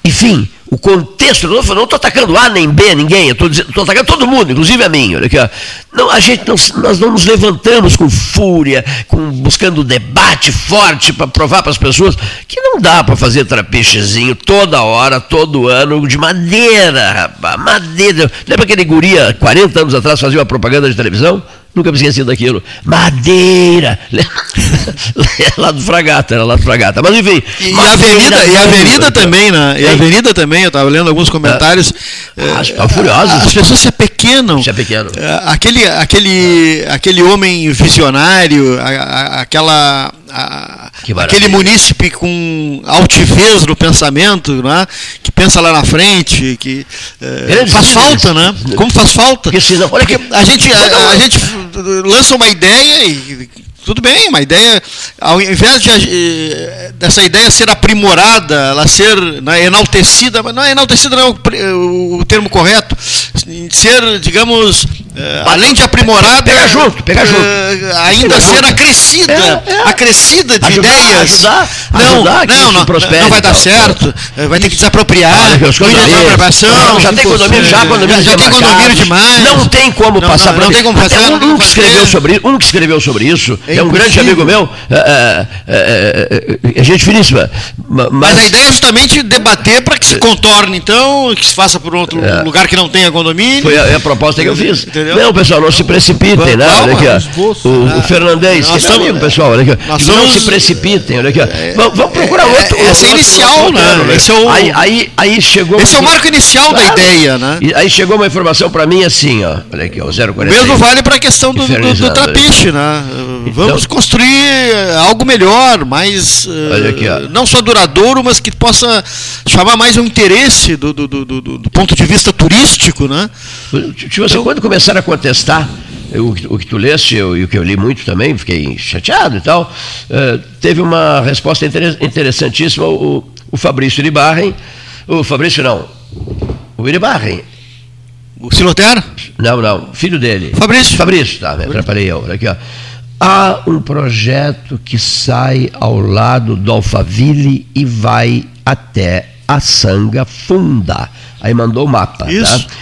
A: Enfim, o contexto, não estou atacando A nem B, ninguém, estou atacando todo mundo, inclusive a mim. Olha aqui, ó. Não, a gente não, nós não nos levantamos com fúria, com, buscando debate forte para provar para as pessoas que não dá para fazer trapichezinho toda hora, todo ano, de madeira, rapaz, madeira. Lembra aquele guria, 40 anos atrás, fazia uma propaganda de televisão? Nunca me esqueci daquilo. Madeira! lá do Fragata, era lá do Fragata. Mas enfim.
B: E, a avenida, e a avenida também, né? E a avenida também, eu estava lendo alguns comentários.
A: Ah, é, furiosos.
B: As pessoas se apequenam.
A: Se apequenam.
B: É, aquele, aquele, aquele homem visionário, aquela a, aquele munícipe com altivez no pensamento, né? que pensa lá na frente, que é, faz falta, né? Como faz falta? Olha que a gente, a, a gente lança uma ideia e tudo bem, uma ideia, ao invés de eh, dessa ideia ser aprimorada, ela ser né, enaltecida, mas não é enaltecida não é o, o termo correto, ser, digamos, eh, além de aprimorada,
A: pega junto, pega junto.
B: Uh, ainda pega ser junto. acrescida, é, é. acrescida de ajudar, ideias.
A: Ajudar,
B: não,
A: ajudar
B: não, não, não vai dar certo, vai ter que desapropriar,
A: Olha,
B: desapropriação,
A: já tem condomínio, já, condomínio,
B: já, já tem condomínio demais.
A: Não tem como não, passar não, não tem como fazer, um, um, que escreveu sobre, um que escreveu sobre isso, é, é um grande amigo meu, é, é, é, gente finíssima.
B: Mas, mas, a ideia é justamente debater para que se contorne, então, que se faça por outro lugar que não tenha condomínio.
A: Foi a, a proposta que eu fiz. Entendeu? Não, pessoal, não se precipitem, né? Olha aqui, ó. O, o Fernandez, que é amigo, pessoal, olha aqui. Não se precipitem, olha aqui. Vamos procurar outro.
B: Esse é inicial, né?
A: Esse é o, aí, aí, aí chegou.
B: Esse é o marco inicial da ideia, né?
A: aí chegou uma informação para mim assim, ó. Olha aqui, ó, 040.
B: Mesmo vale para a questão do, do, do trapiche, né? Vamos então, construir algo melhor, mais uh, não só duradouro, mas que possa chamar mais o interesse do, do, do, do ponto de vista turístico, né?
A: Tipo assim, quando começaram a contestar o, o, que tu leste e o que eu li muito também, fiquei chateado e tal, uh, teve uma resposta interessantíssima, o, o Fabrício Iribarren, o Fabrício não, o Iribarren,
B: o Siloter?
A: Não, não, filho dele.
B: Fabrício?
A: Fabrício, tá, me atrapalhei eu. Aqui, ó. Há um projeto que sai ao lado do Alphaville e vai até a Sanga Funda. Aí mandou o mapa. Tá? Isso. Tá?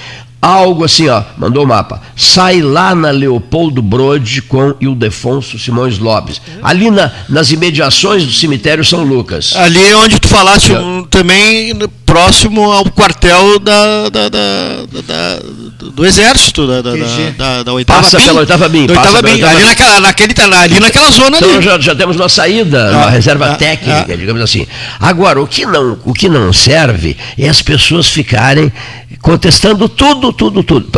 A: Algo assim, ó, mandou o mapa. Sai lá na Leopoldo Brode com Ildefonso Simões Lopes. Ali na, nas imediações do cemitério São Lucas.
B: Ali é onde tu falaste um, também próximo ao quartel da, da, da, da do exército, da, da, da, da oitava
A: Passa pela oitava BIM.
B: Oitava BIM, ali, naquela, naquele, ali naquela zona
A: então
B: ali.
A: Já, já temos uma saída, ah, uma reserva ah, técnica, ah. digamos assim. Agora, o que, não, o que não serve é as pessoas ficarem contestando tudo, tudo, tudo.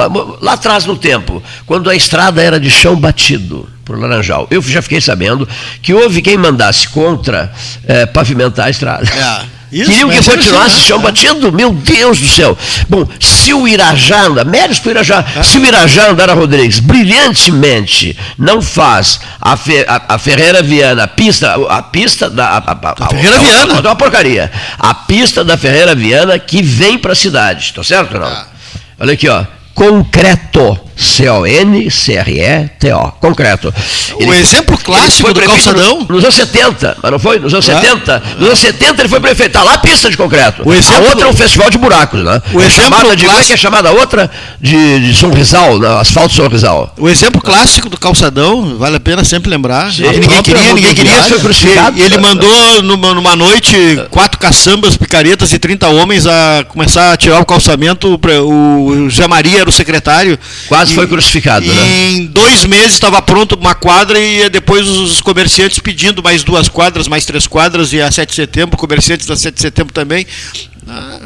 A: Lá atrás no tempo, quando a estrada era de chão batido por Laranjal, eu já fiquei sabendo que houve quem mandasse contra é, pavimentar a estrada. É. Isso, Queriam que continuasse chão batido? Meu Deus do céu. Bom, se o Irajá, méritos para o Irajá, é. se o Irajá Andara Rodrigues brilhantemente não faz a, Fe, a, a Ferreira Viana, a pista, a pista da. A, a,
B: Ferreira Viana.
A: É uma porcaria. A pista da Ferreira Viana que vem para a cidade, tá certo ou não? Ah. Olha aqui, ó concreto. C-O-N-C-R-E-T-O. Concreto.
B: Ele, o exemplo clássico do calçadão.
A: Nos anos 70, mas não foi? Nos anos é? 70. Nos anos 70 ele foi prefeito. Está lá a pista de concreto. O exemplo, a outra é um festival de buracos, né?
B: O é exemplo chamada
A: de, clássico... é que é chamada outra? De, de Sorrisal, né? asfalto Sorrisal.
B: O exemplo clássico do calçadão, vale a pena sempre lembrar. Sim, ninguém queria, ninguém queria. Foi crucificado. Ele, ele mandou numa, numa noite quatro caçambas, picaretas e 30 homens a começar a tirar o calçamento. O Maria era o secretário.
A: Quase e, foi crucificado,
B: e
A: né?
B: Em dois meses estava pronto uma quadra e depois os comerciantes pedindo mais duas quadras, mais três quadras e a 7 de setembro, comerciantes da 7 de setembro também. Ah,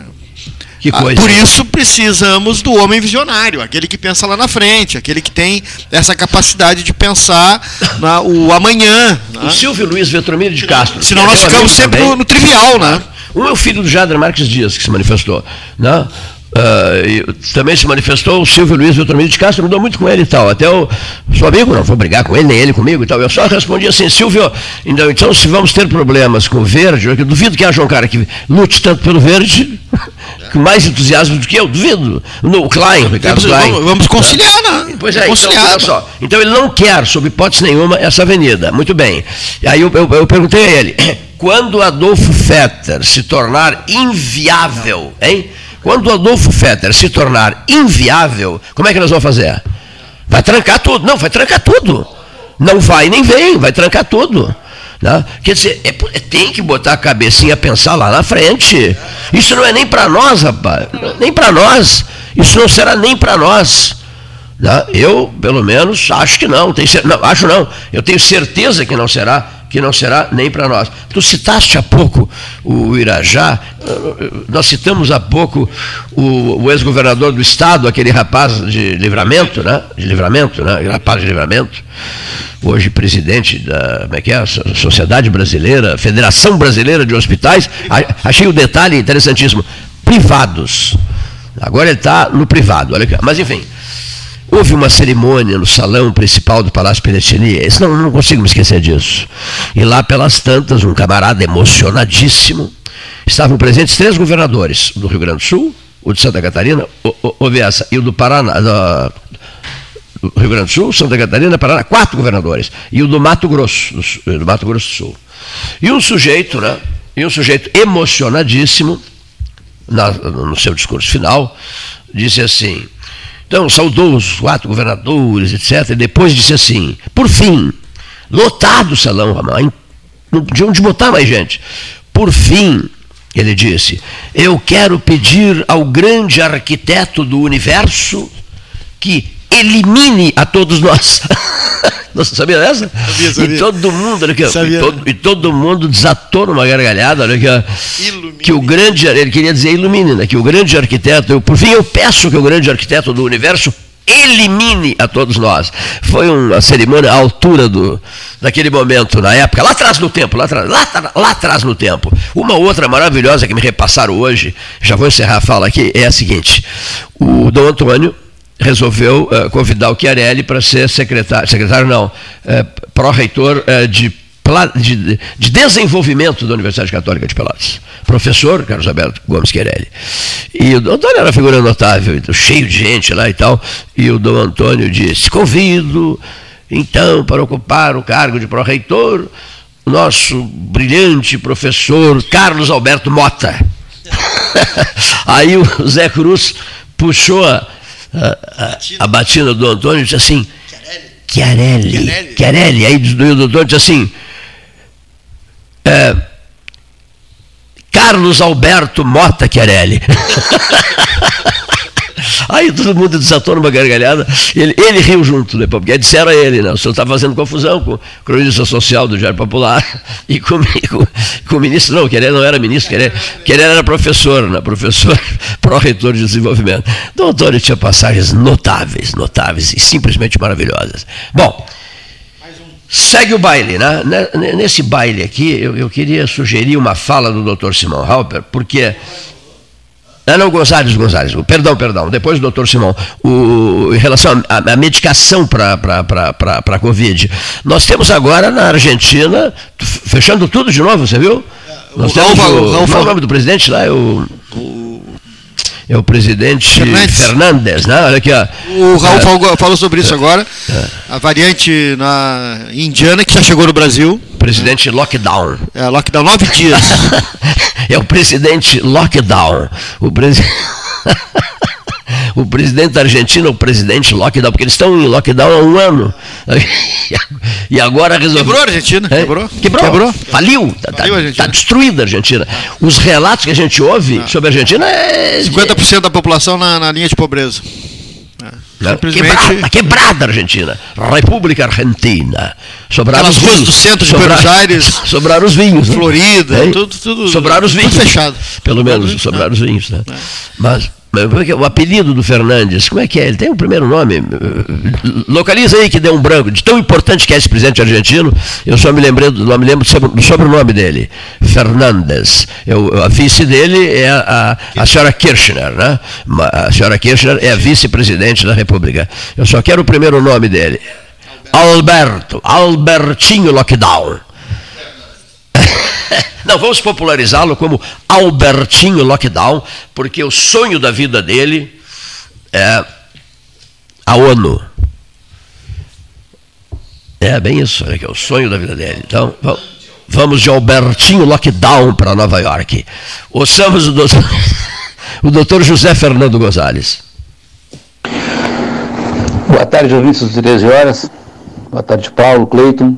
B: que ah, coisa. por isso precisamos do homem visionário, aquele que pensa lá na frente, aquele que tem essa capacidade de pensar na, o amanhã.
A: Né? O Silvio Luiz Vetromiro de Castro.
B: Senão nós ficamos sempre no, no, trivial, né?
A: O filho do Jader Marques Dias que se manifestou. Né? Uh, também se manifestou o Silvio Luiz Viltomiro de Castro, mudou muito com ele e tal. Até o seu amigo, não vou brigar com ele, nem ele comigo e tal. Eu só respondi assim, Silvio, então, então se vamos ter problemas com o verde, eu duvido que haja um cara que lute tanto pelo verde, com mais entusiasmo do que eu, duvido. No, o Klein, Ricardo Klein.
B: Vamos, vamos conciliar, né?
A: Pois é, conciliar, então, olha só. Então ele não quer, sob hipótese nenhuma, essa avenida. Muito bem. E aí eu, eu, eu perguntei a ele, quando Adolfo Fetter se tornar inviável, hein? Quando o Adolfo Fetter se tornar inviável, como é que nós vamos fazer? Vai trancar tudo. Não, vai trancar tudo. Não vai nem vem, vai trancar tudo. Né? Quer dizer, é, tem que botar a cabecinha a pensar lá na frente. Isso não é nem para nós, rapaz. Nem para nós. Isso não será nem para nós. Né? Eu, pelo menos, acho que não. Tenho, não. Acho não. Eu tenho certeza que não será que não será nem para nós. Tu citaste há pouco o Irajá, nós citamos há pouco o, o ex-governador do estado, aquele rapaz de livramento, né? De livramento, né? Rapaz de livramento, hoje presidente da como é que é? Sociedade Brasileira, Federação Brasileira de Hospitais. Achei o detalhe interessantíssimo. Privados. Agora ele está no privado, olha aqui. Mas enfim. Houve uma cerimônia no salão principal do Palácio Piratini, não, não consigo me esquecer disso. E lá pelas tantas, um camarada emocionadíssimo, estavam presentes três governadores, do Rio Grande do Sul, o de Santa Catarina, houve essa, e o do Paraná, do Rio Grande do Sul, Santa Catarina, Paraná, quatro governadores, e o do Mato Grosso, do, do Mato Grosso do Sul. E um sujeito, né, e um sujeito emocionadíssimo, na, no seu discurso final, disse assim, então, saudou os quatro governadores, etc. E depois disse assim: por fim, lotado o salão, não tinha onde botar mais gente. Por fim, ele disse: eu quero pedir ao grande arquiteto do universo que elimine a todos nós. Você sabia dessa?
B: Sabia, sabia.
A: E todo mundo, olha aqui, sabia. E, todo, e todo mundo desatou numa gargalhada, olha aqui, que o grande, ele queria dizer ilumine, né, que o grande arquiteto, eu, por fim eu peço que o grande arquiteto do universo elimine a todos nós. Foi uma cerimônia à altura do, daquele momento, na época, lá atrás no tempo, lá atrás, lá, lá atrás no tempo. Uma outra maravilhosa que me repassaram hoje, já vou encerrar a fala aqui, é a seguinte: o Dom Antônio resolveu uh, convidar o Chiarelli para ser secretário, secretário não, uh, pró-reitor uh, de, de, de, desenvolvimento da Universidade Católica de Pelotas. Professor Carlos Alberto Gomes Chiarelli. E o Dom Antônio era uma figura notável, cheio de gente lá e tal, e o Dom Antônio disse, convido, então, para ocupar o cargo de pró-reitor, nosso brilhante professor Carlos Alberto Mota. Aí o Zé Cruz puxou a a, a, batina do Antônio disse assim, Chiarelli, Chiarelli, aí do, do Antônio disse assim, é, Carlos Alberto Mota Chiarelli. Aí todo mundo desatou numa gargalhada. Ele, ele riu junto, né? Porque disseram a ele, né? O senhor está fazendo confusão com o cronista social do Diário Popular e com, com, o ministro. Não, Querer não era ministro, Querer, Querer era professor, né? Professor pró-reitor de desenvolvimento. Então, Antônio tinha passagens notáveis, notáveis e simplesmente maravilhosas. Bom. Segue o baile, né? Nesse baile aqui, eu, eu queria sugerir uma fala do Dr. Simão Halper, porque ah, não, Gonzalez, Gonzalez. Perdão, perdão. Depois do doutor Simão. O, em relação à medicação para a Covid. Nós temos agora na Argentina, fechando tudo de novo, você viu? Nós temos o, o, o, o nome do presidente lá? É o, é o presidente Fernandes, Fernandes né? Olha aqui, ó.
B: O Raul é, falou, falou sobre isso é, agora. É. A variante na indiana que já chegou no Brasil.
A: Presidente Lockdown.
B: É, lockdown, nove dias.
A: é o presidente Lockdown. O presidente. o presidente da Argentina, o presidente lockdown, porque eles estão em lockdown há um ano. E agora resolveu.
B: Quebrou a Argentina?
A: É? Quebrou? Quebrou. Quebrou. Faliu. Está tá, tá destruída a Argentina. Os relatos que a gente ouve ah. sobre a Argentina é.
B: 50% da população na, na linha de pobreza.
A: É. Quebrada, quebrada a Argentina. República Argentina.
B: Sobraram Aquelas os ruas do centro de Buenos Aires.
A: Sobraram os vinhos.
B: Né? Florida, é? tudo, tudo.
A: Sobraram os vinhos.
B: Tudo fechado.
A: Pelo menos, sobraram os vinhos. Né? É. Mas é o apelido do Fernandes, como é que é? Ele tem um primeiro nome. Localiza aí que deu um branco. De tão importante que é esse presidente argentino, eu só me lembrei do nome, lembro do sobrenome dele. Fernandes. Eu, a vice dele é a, a, a senhora Kirchner, né? A senhora Kirchner é a vice-presidente da República. Eu só quero o primeiro nome dele. Alberto, Albertinho Lockdown. Não, vamos popularizá-lo como Albertinho Lockdown, porque o sonho da vida dele é a ONU. É bem isso, né, que é o sonho da vida dele. Então, vamos de Albertinho Lockdown para Nova York. Ouçamos o doutor, o doutor José Fernando Gonzalez.
G: Boa tarde, ouvintes dos 13 horas. Boa tarde, Paulo, Cleiton.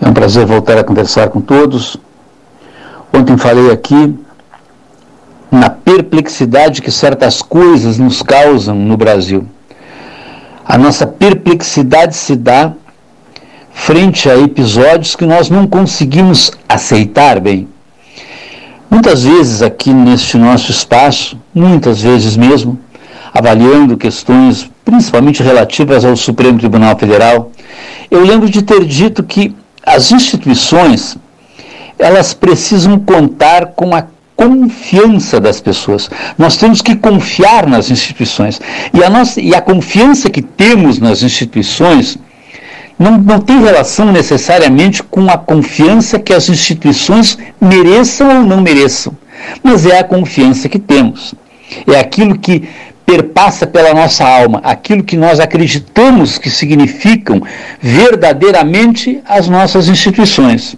G: É um prazer voltar a conversar com todos. Ontem falei aqui na perplexidade que certas coisas nos causam no Brasil. A nossa perplexidade se dá frente a episódios que nós não conseguimos aceitar bem. Muitas vezes aqui neste nosso espaço, muitas vezes mesmo, avaliando questões principalmente relativas ao Supremo Tribunal Federal, eu lembro de ter dito que as instituições, elas precisam contar com a confiança das pessoas. Nós temos que confiar nas instituições. E a, nossa, e a confiança que temos nas instituições não, não tem relação necessariamente com a confiança que as instituições mereçam ou não mereçam, mas é a confiança que temos. É aquilo que perpassa pela nossa alma, aquilo que nós acreditamos que significam verdadeiramente as nossas instituições.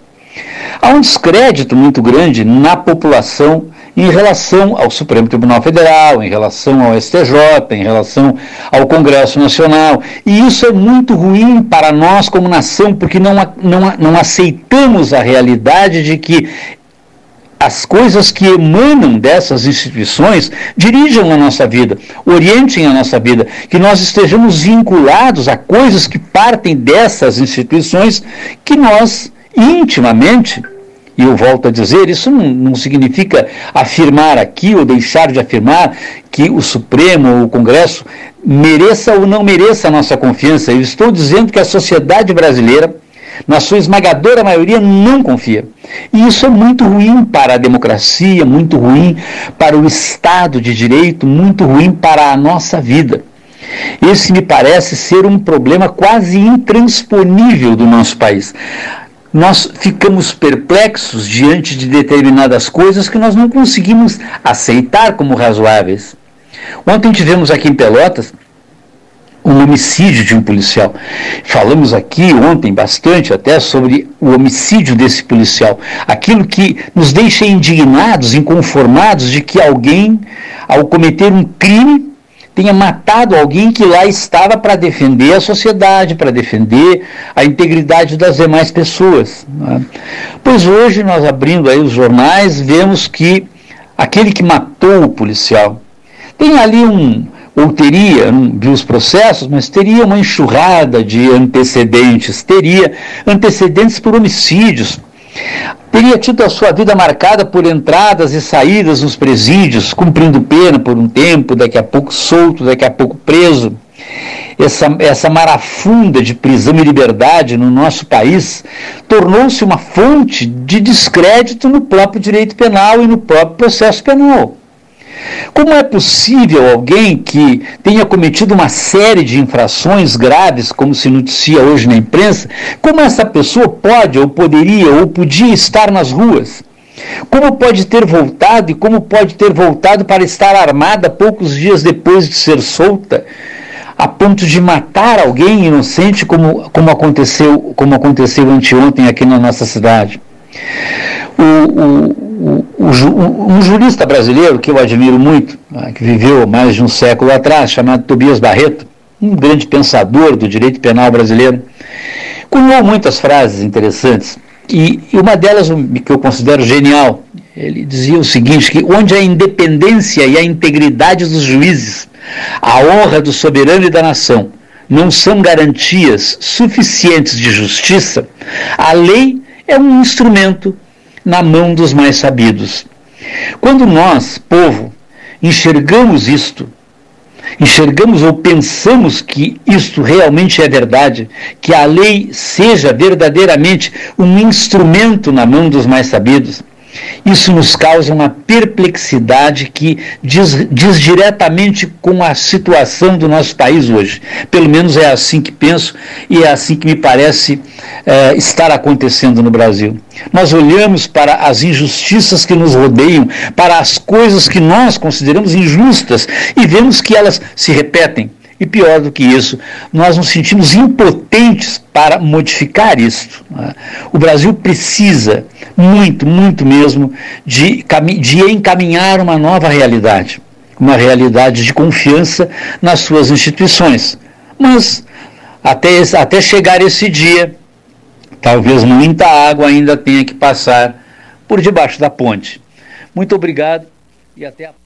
G: Há um descrédito muito grande na população em relação ao Supremo Tribunal Federal, em relação ao STJ, em relação ao Congresso Nacional. E isso é muito ruim para nós como nação, porque não, não, não aceitamos a realidade de que as coisas que emanam dessas instituições dirijam a nossa vida, orientem a nossa vida, que nós estejamos vinculados a coisas que partem dessas instituições que nós intimamente, e eu volto a dizer, isso não, não significa afirmar aqui ou deixar de afirmar que o Supremo ou o Congresso mereça ou não mereça a nossa confiança. Eu estou dizendo que a sociedade brasileira na sua esmagadora maioria, não confia. E isso é muito ruim para a democracia, muito ruim para o Estado de Direito, muito ruim para a nossa vida. Esse me parece ser um problema quase intransponível do nosso país. Nós ficamos perplexos diante de determinadas coisas que nós não conseguimos aceitar como razoáveis. Ontem tivemos aqui em Pelotas um homicídio de um policial. Falamos aqui ontem bastante até sobre o homicídio desse policial. Aquilo que nos deixa indignados, inconformados de que alguém, ao cometer um crime, tenha matado alguém que lá estava para defender a sociedade, para defender a integridade das demais pessoas. Né? Pois hoje, nós abrindo aí os jornais, vemos que aquele que matou o policial tem ali um, ou teria, não vi os processos, mas teria uma enxurrada de antecedentes, teria antecedentes por homicídios, teria tido a sua vida marcada por entradas e saídas nos presídios, cumprindo pena por um tempo, daqui a pouco solto, daqui a pouco preso. Essa, essa marafunda de prisão e liberdade no nosso país tornou-se uma fonte de descrédito no próprio direito penal e no próprio processo penal. Como é possível alguém que tenha cometido uma série de infrações graves, como se noticia hoje na imprensa, como essa pessoa pode, ou poderia, ou podia estar nas ruas? Como pode ter voltado e como pode ter voltado para estar armada poucos dias depois de ser solta, a ponto de matar alguém inocente, como, como aconteceu, como aconteceu anteontem aqui na nossa cidade? O, o, o, um jurista brasileiro que eu admiro muito, né, que viveu mais de um século atrás, chamado Tobias Barreto, um grande pensador do direito penal brasileiro, cunhou muitas frases interessantes. E, e uma delas, que eu considero genial, ele dizia o seguinte: que onde a independência e a integridade dos juízes, a honra do soberano e da nação, não são garantias suficientes de justiça, a lei é um instrumento na mão dos mais sabidos. Quando nós, povo, enxergamos isto, enxergamos ou pensamos que isto realmente é verdade, que a lei seja verdadeiramente um instrumento na mão dos mais sabidos, isso nos causa uma perplexidade que diz, diz, diretamente com a situação do nosso país hoje. Pelo menos é assim que penso e é assim que me parece é, estar acontecendo no Brasil. Nós olhamos para as injustiças que nos rodeiam, para as coisas que nós consideramos injustas e vemos que elas se repetem e pior do que isso, nós nos sentimos impotentes para modificar isso. Né? O Brasil precisa, muito, muito mesmo, de, de encaminhar uma nova realidade, uma realidade de confiança nas suas instituições. Mas, até, até chegar esse dia, talvez muita água ainda tenha que passar por debaixo da ponte. Muito obrigado e até a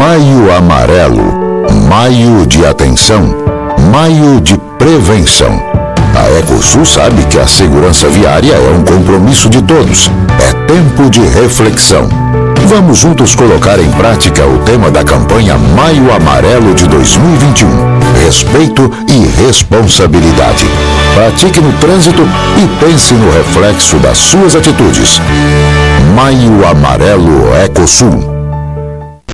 H: Maio Amarelo Maio de atenção, maio de prevenção. A Ecosul sabe que a segurança viária é um compromisso de todos. É tempo de reflexão. Vamos juntos colocar em prática o tema da campanha Maio Amarelo de 2021. Respeito e responsabilidade. Pratique no trânsito e pense no reflexo das suas atitudes. Maio Amarelo Ecosul.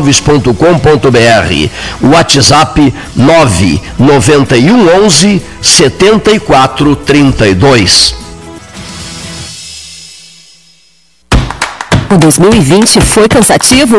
A: www.pelotaimóveis.com.br. WhatsApp 991 11 7432.
I: O 2020 foi cansativo?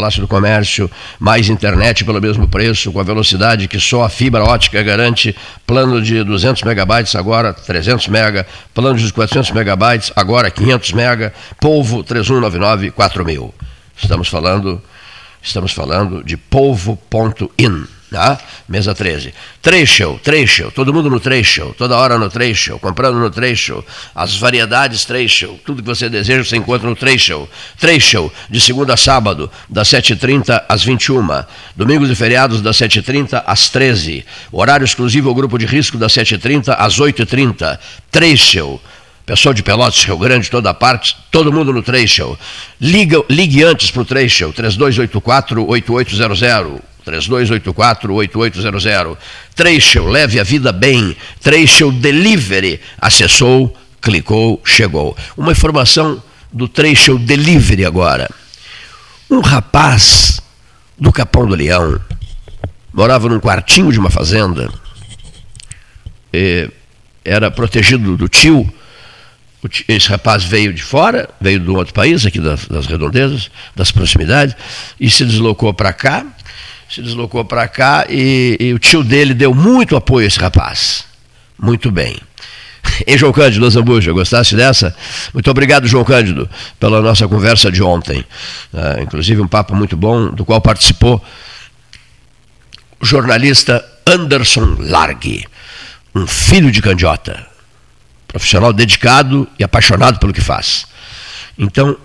A: Palácio do Comércio, mais internet pelo mesmo preço, com a velocidade que só a fibra ótica garante. Plano de 200 megabytes, agora 300 mega. Plano de 400 megabytes, agora 500 mega. Polvo 3199 4000. Estamos falando, estamos falando de polvo.in. Tá? Mesa 13. Trecho, Trecho, todo mundo no Trecho, toda hora no Trecho, comprando no Trecho. As variedades Trecho, tudo que você deseja você encontra no Trecho. Trecho, de segunda a sábado, das 7h30 às 21 Domingos e feriados, das 7h30 às 13 Horário exclusivo ao grupo de risco, das 7h30 às 8h30. Trecho. Pessoal de Pelotas, Rio Grande, toda parte, todo mundo no Trecho. Ligue antes para o Trecho, 3284-8800. 3284-8800. Trecho, leve a vida bem. Trecho Delivery. Acessou, clicou, chegou. Uma informação do Trecho Delivery agora. Um rapaz do Capão do Leão morava num quartinho de uma fazenda. era protegido do tio. Esse rapaz veio de fora, veio de um outro país, aqui das, das redondezas, das proximidades, e se deslocou para cá se deslocou para cá e, e, o tio dele deu muito apoio a esse rapaz. Muito bem. E João Cândido Zambuja, gostasse dessa? Muito obrigado, João Cândido, pela nossa conversa de ontem. Uh, inclusive um papo muito bom, do qual participou o jornalista Anderson Largue, um filho de candiota, profissional dedicado e apaixonado pelo que faz. Então,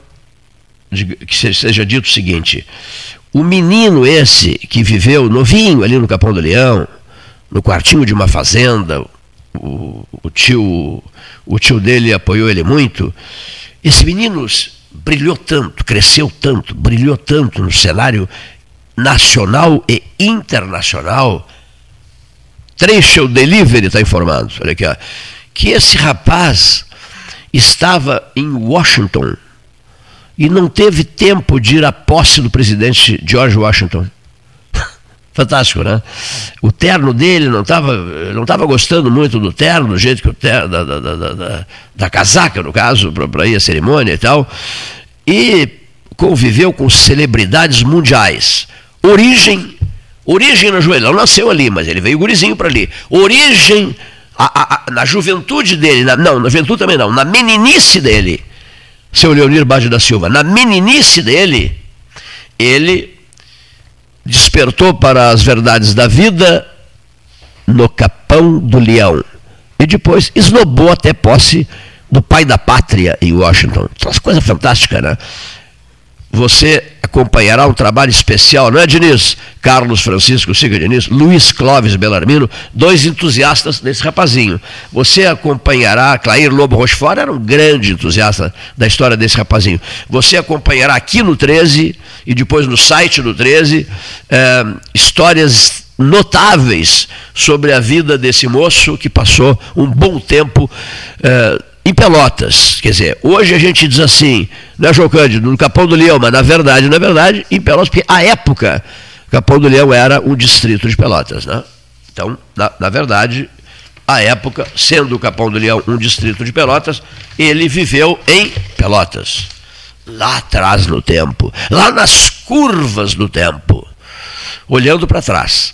A: que seja dito o seguinte: o menino esse que viveu novinho ali no Capão do Leão, no quartinho de uma fazenda, o, o, tio, o tio dele apoiou ele muito. Esse menino brilhou tanto, cresceu tanto, brilhou tanto no cenário nacional e internacional Trecho Delivery está informando, olha aqui, ó, que esse rapaz estava em Washington e não teve tempo de ir à posse do presidente George Washington. Fantástico, né? O terno dele não estava não tava gostando muito do terno, do jeito que o terno, da, da, da, da, da casaca, no caso, para ir à cerimônia e tal. E conviveu com celebridades mundiais. Origem, origem na joelha, não nasceu ali, mas ele veio gurizinho para ali. Origem, a, a, na juventude dele, na, não, na juventude também não, na meninice dele seu Leonir Bade da Silva, na meninice dele, ele despertou para as verdades da vida no Capão do Leão. E depois esnobou até posse do pai da pátria em Washington. Uma coisa fantástica, né? Você acompanhará um trabalho especial, não é, Diniz? Carlos Francisco Siga Diniz, Luiz Clóvis Belarmino, dois entusiastas desse rapazinho. Você acompanhará, Clair Lobo Rochefort era um grande entusiasta da história desse rapazinho. Você acompanhará aqui no 13 e depois no site do 13 é, histórias notáveis sobre a vida desse moço que passou um bom tempo. É, em Pelotas. Quer dizer, hoje a gente diz assim, não é João Cândido, no Capão do Leão, mas na verdade, na verdade, em Pelotas, porque à época, Capão do Leão era um distrito de Pelotas. Né? Então, na, na verdade, à época, sendo o Capão do Leão um distrito de Pelotas, ele viveu em Pelotas. Lá atrás no tempo, lá nas curvas do tempo, olhando para trás.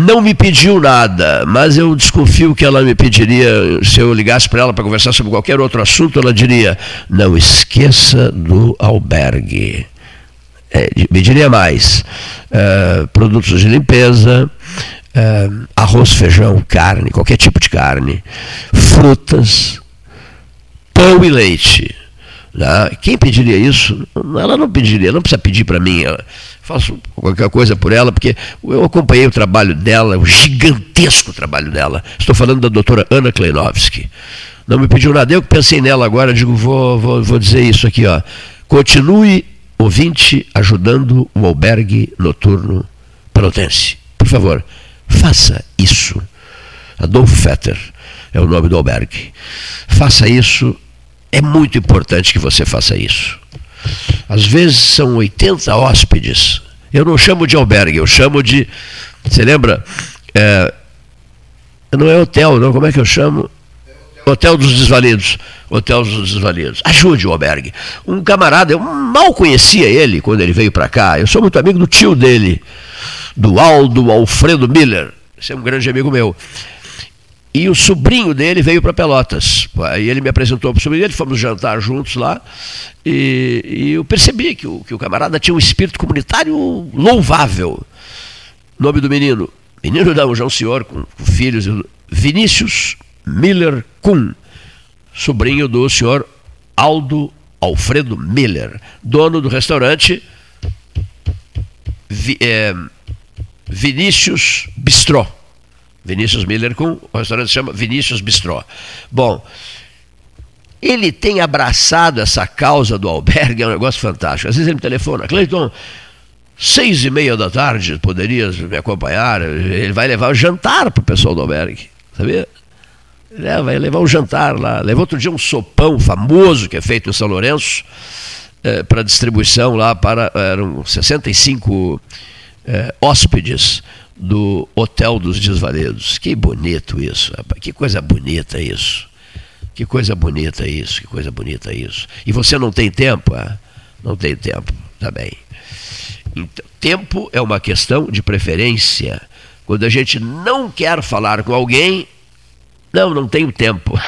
A: não me pediu nada, mas eu desconfio que ela me pediria, se eu ligasse para ela para conversar sobre qualquer outro assunto, ela diria: não esqueça do albergue. É, me diria mais: é, produtos de limpeza, é, arroz, feijão, carne, qualquer tipo de carne, frutas, pão e leite. Né? Quem pediria isso? Ela não pediria, não precisa pedir para mim. Faço qualquer coisa por ela, porque eu acompanhei o trabalho dela, o gigantesco trabalho dela. Estou falando da doutora Ana Kleinovski. Não me pediu nada, eu pensei nela agora, digo, vou, vou, vou dizer isso aqui, ó. Continue, ouvinte, ajudando o albergue noturno pelotense. Por favor, faça isso. Adolfo Fetter é o nome do albergue. Faça isso, é muito importante que você faça isso. Às vezes são 80 hóspedes. Eu não chamo de albergue, eu chamo de. Você lembra? É, não é hotel, não, como é que eu chamo? Hotel dos Desvalidos. Hotel dos Desvalidos. Ajude o albergue. Um camarada, eu mal conhecia ele quando ele veio para cá. Eu sou muito amigo do tio dele, do Aldo Alfredo Miller. Esse é um grande amigo meu. E o sobrinho dele veio para Pelotas. Aí ele me apresentou para o sobrinho dele, fomos jantar juntos lá. E, e, eu percebi que o, que o camarada tinha um espírito comunitário louvável. Nome do menino? Menino não, já um senhor com, com filhos. Vinícius Miller Kuhn, sobrinho do senhor Aldo Alfredo Miller, dono do restaurante Vi, é, Vinícius Bistró. Vinícius Miller com o restaurante se chama Vinícius Bistró. Bom, ele tem abraçado essa causa do albergue, é um negócio fantástico. Às vezes ele me telefona, Cleiton, seis e meia da tarde, poderias me acompanhar? Ele vai levar o jantar para o pessoal do albergue, sabia? É, vai levar um jantar lá. Levou outro dia um sopão famoso que é feito em São Lourenço é, para distribuição lá para eram 65 é, hóspedes do Hotel dos Desvalidos. Que bonito isso, rapaz. que coisa bonita isso. Que coisa bonita isso, que coisa bonita isso. E você não tem tempo? Ah? Não tem tempo, tá bem. Então, tempo é uma questão de preferência. Quando a gente não quer falar com alguém, não, não tenho tempo.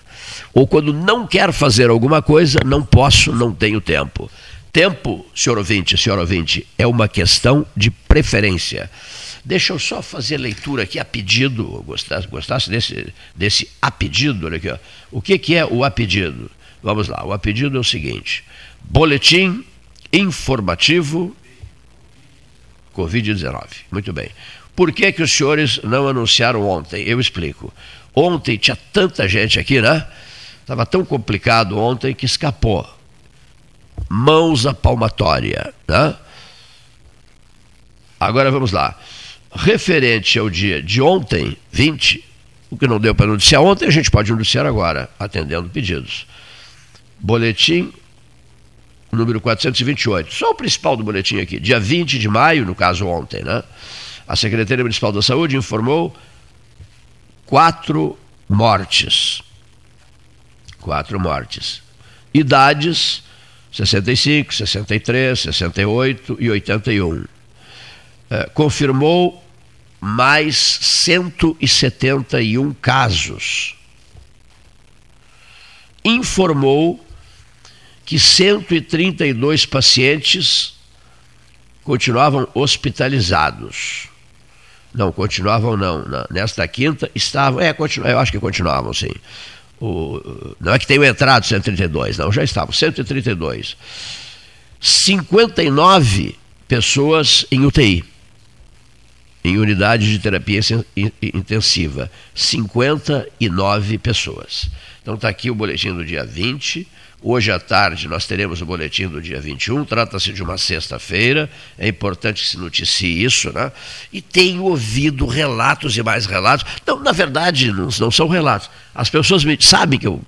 A: Ou quando não quer fazer alguma coisa, não posso, não tenho tempo. Tempo, senhor ouvinte, senhor ouvinte, é uma questão de preferência. Deixa eu só fazer leitura aqui a pedido, gostasse, gostasse desse, desse a pedido, olha aqui, ó. O que, que é o a pedido? Vamos lá, o a pedido é o seguinte: boletim informativo Covid-19. Muito bem. Por que, que os senhores não anunciaram ontem? Eu explico. Ontem tinha tanta gente aqui, né? Estava tão complicado ontem que escapou. Mãos à palmatória, né? Agora vamos lá. Referente ao dia de ontem, 20, o que não deu para anunciar ontem, a gente pode anunciar agora, atendendo pedidos. Boletim número 428. Só o principal do boletim aqui. Dia 20 de maio, no caso ontem, né? A Secretaria Municipal da Saúde informou quatro mortes. Quatro mortes. Idades: 65, 63, 68 e 81. É, confirmou mais 171 casos. Informou que 132 pacientes continuavam hospitalizados. Não, continuavam não. Nesta quinta estavam, é, eu acho que continuavam, sim. O, não é que tenham entrado 132, não, já estavam, 132. 59 pessoas em UTI, em unidade de terapia intensiva. 59 pessoas. Então está aqui o boletim do dia 20 Hoje à tarde nós teremos o boletim do dia 21, trata-se de uma sexta-feira, é importante que se noticie isso, né? E tenho ouvido relatos e mais relatos. Não, na verdade, não, não são relatos. As pessoas me, sabem que eu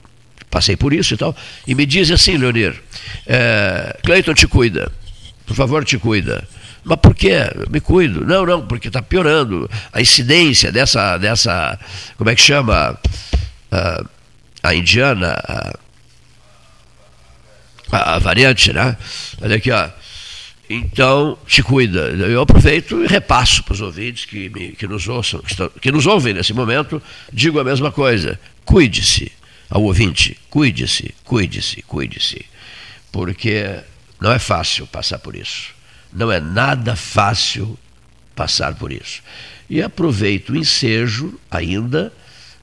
A: passei por isso e tal, e me dizem assim, Leonir, é, Cleiton te cuida, por favor te cuida. Mas por quê? me cuido. Não, não, porque está piorando. A incidência dessa, dessa, como é que chama? Uh, a indiana, uh, a, a variante, né? Olha aqui, ó. Então, te cuida. Eu aproveito e repasso para os ouvintes que, me, que, nos ouçam, que, estão, que nos ouvem nesse momento, digo a mesma coisa. Cuide-se, ao ouvinte, cuide-se, cuide-se, cuide-se. Porque não é fácil passar por isso. Não é nada fácil passar por isso. E aproveito o ensejo ainda,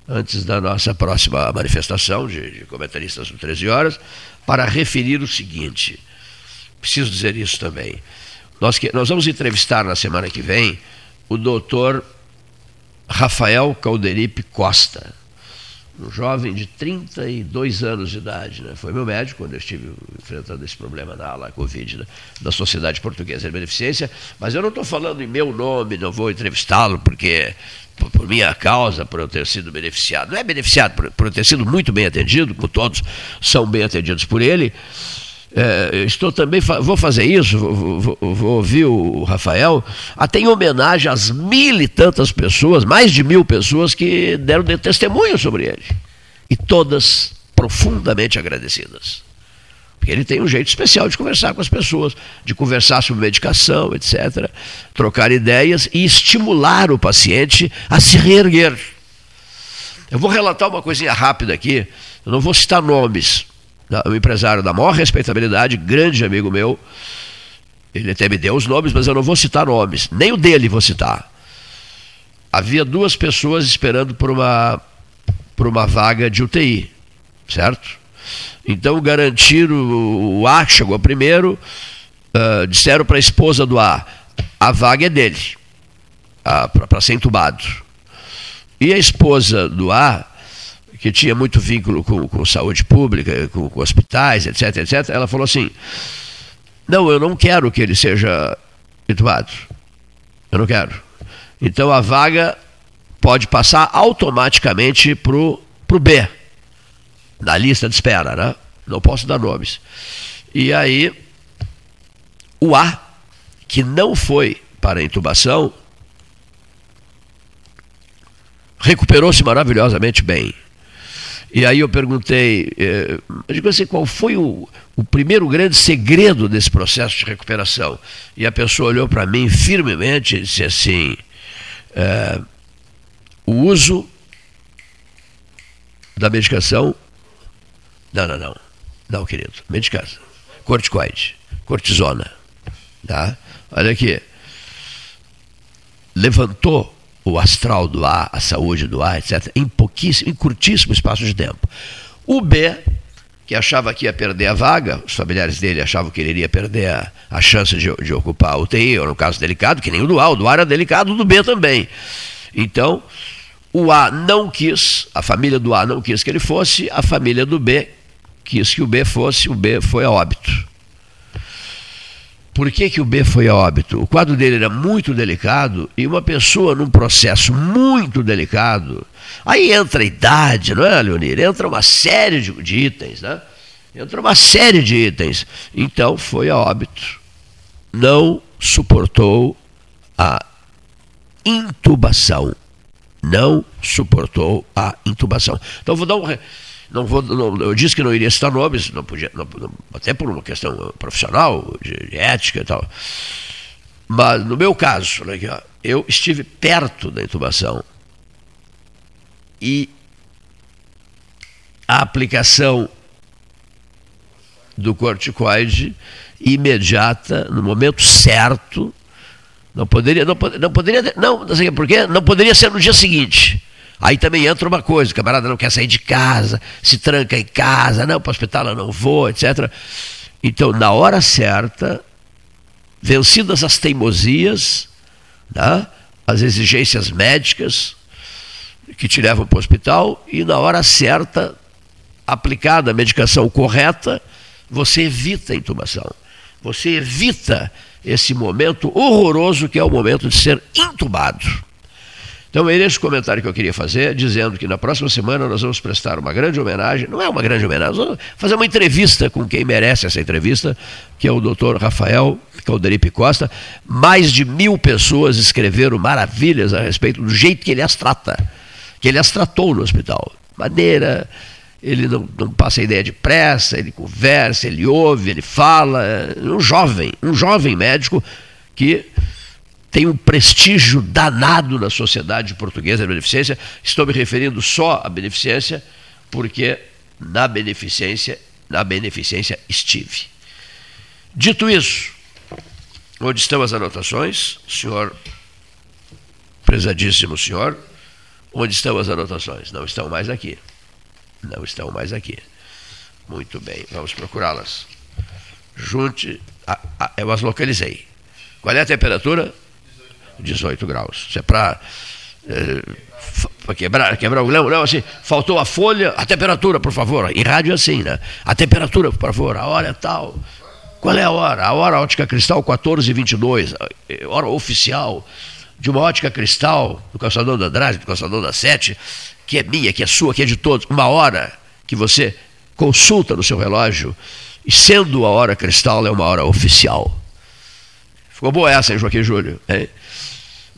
A: antes da nossa próxima manifestação de, de comentaristas do 13 horas, para referir o seguinte: preciso dizer isso também. Nós, que, nós vamos entrevistar na semana que vem o doutor Rafael Calderipe Costa, um jovem de 32 anos de idade. Né? Foi meu médico quando eu estive enfrentando esse problema da ala Covid né? da Sociedade Portuguesa de Beneficência, mas eu não estou falando em meu nome, não vou entrevistá-lo porque por, por, minha causa, por eu ter sido beneficiado. Não é beneficiado, por, por eu ter sido muito bem atendido, como todos são bem atendidos por ele. É, estou também, vou fazer isso, vou, vou, vou, ouvir o Rafael, até em homenagem às mil e tantas pessoas, mais de mil pessoas que deram testemunho sobre ele. E todas profundamente agradecidas. Porque ele tem um jeito especial de conversar com as pessoas, de conversar sobre medicação, etc. Trocar ideias e estimular o paciente a se reerguer. Eu vou relatar uma coisinha rápida aqui, eu não vou citar nomes. Um empresário da maior respeitabilidade, grande amigo meu, ele até me deu os nomes, mas eu não vou citar nomes, nem o dele vou citar. Havia duas pessoas esperando por uma, por uma vaga de UTI, certo? Então garantiram o A, chegou primeiro, uh, disseram para a esposa do A, a vaga é dele, para ser entubado. E a esposa do A, que tinha muito vínculo com, com saúde pública, com, com hospitais, etc, etc, ela falou assim, não, eu não quero que ele seja entubado. Eu não quero. Então a vaga pode passar automaticamente para o B na lista de espera, né? Não posso dar nomes. E aí, o A, que não foi para a intubação, recuperou-se maravilhosamente bem. E aí eu perguntei, eh, eu digo assim, qual foi o, o primeiro grande segredo desse processo de recuperação? E a pessoa olhou para mim firmemente e disse assim, eh, o uso da medicação não, não, não. Não, querido. Medicação. Corticoide. Cortisona. Tá? Olha aqui. levantou o astral do ar, a saúde do ar, etc., em pouquíssimo, em curtíssimo espaço de tempo. O B, que achava que ia perder a vaga, os familiares dele achavam que ele iria perder a, a chance de, de ocupar a UTI, ou no caso delicado, que nem o do A, o do A era delicado, o do B também. Então, o A não quis, a família do A não quis que ele fosse, a família do B quis que o B fosse, o B foi a óbito. Por que, que o B foi a óbito? O quadro dele era muito delicado e uma pessoa num processo muito delicado, aí entra a idade, não é, Leonir? Entra uma série de, de itens, né? Entra uma série de itens. Então foi a óbito. Não suportou a intubação. Não suportou a intubação. Então vou dar um não vou, não, eu disse que não iria citar nomes, não podia, não, até por uma questão profissional, de, de, ética e tal. Mas no meu caso, né, eu estive perto da intubação e a aplicação do corticoide imediata, no momento certo, não poderia, não, não poderia, não, não sei por quê, não poderia ser no dia seguinte. Aí também entra uma coisa, o camarada não quer sair de casa, se tranca em casa, não, para o hospital eu não vou, etc. Então, na hora certa, vencidas as teimosias, né, as exigências médicas que te levam para o hospital, e na hora certa, aplicada a medicação correta, você evita a intubação. Você evita esse momento horroroso que é o momento de ser intubado. Então, é esse comentário que eu queria fazer, dizendo que na próxima semana nós vamos prestar uma grande homenagem, não é uma grande homenagem, vamos fazer uma entrevista com quem merece essa entrevista, que é o doutor Rafael Calderipe Costa. Mais de mil pessoas escreveram maravilhas a respeito do jeito que ele as trata, que ele as tratou no hospital. Maneira, ele não, não passa ideia de pressa, ele conversa, ele ouve, ele fala. Um jovem, um jovem médico que tem um prestígio danado na sociedade portuguesa da beneficência. Estou me referindo só à beneficência, porque na beneficência, na beneficência estive. Dito isso, onde estão as anotações, senhor, prezadíssimo senhor, onde estão as anotações? Não estão mais aqui. Não estão mais aqui. Muito bem, vamos procurá-las. Junte, eu as localizei. Qual é a temperatura? 18 graus. Isso é para é, quebrar, quebrar o grão, não, assim, faltou a folha, a temperatura, por favor. Em rádio é assim, né? A temperatura, por favor, a hora é tal. Qual é a hora? A hora ótica cristal 1422, hora oficial de uma ótica cristal do calçadão da Andrade, do calçadão da Sete, que é minha, que é sua, que é de todos. Uma hora que você consulta no seu relógio, e sendo a hora cristal, é uma hora oficial. Ficou boa essa, hein, Joaquim Júlio? Hein?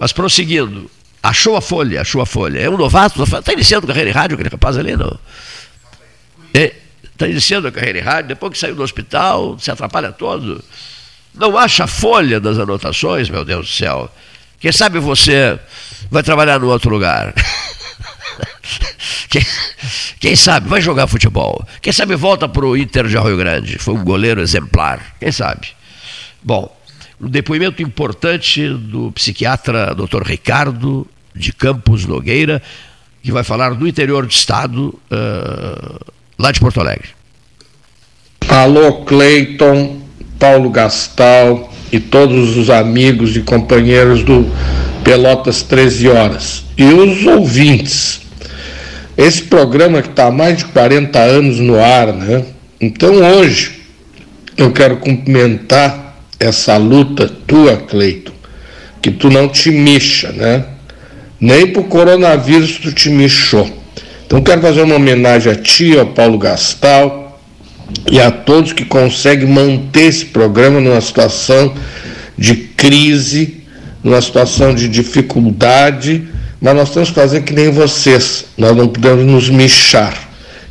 A: Mas prosseguindo, achou a folha, achou a folha. É um novato, está iniciando carreira em rádio, aquele rapaz ali, não? Está é, iniciando a carreira em rádio, depois que saiu do hospital, se atrapalha todo. Não acha a folha das anotações, meu Deus do céu. Quem sabe você vai trabalhar no outro lugar. Quem, quem, sabe vai jogar futebol. Quem sabe volta para o Inter de Rio Grande. Foi um goleiro exemplar. Quem sabe? Bom, um depoimento importante do psiquiatra Dr. Ricardo de Campos Nogueira, que vai falar do interior do estado, uh, lá de Porto Alegre.
J: Alô, Cleiton, Paulo Gastal e todos os amigos e companheiros do Pelotas 13 Horas. E os ouvintes. Esse programa que está há mais de 40 anos no ar, né? Então hoje eu quero cumprimentar essa luta tua, Cleiton, que tu não te mixa, né? Nem pro coronavírus tu te michou. Então quero fazer uma homenagem a ti, ao Paulo Gastal e a todos que conseguem manter esse programa numa situação de crise, numa situação de dificuldade, mas nós temos que fazer que nem vocês, nós não podemos nos michar.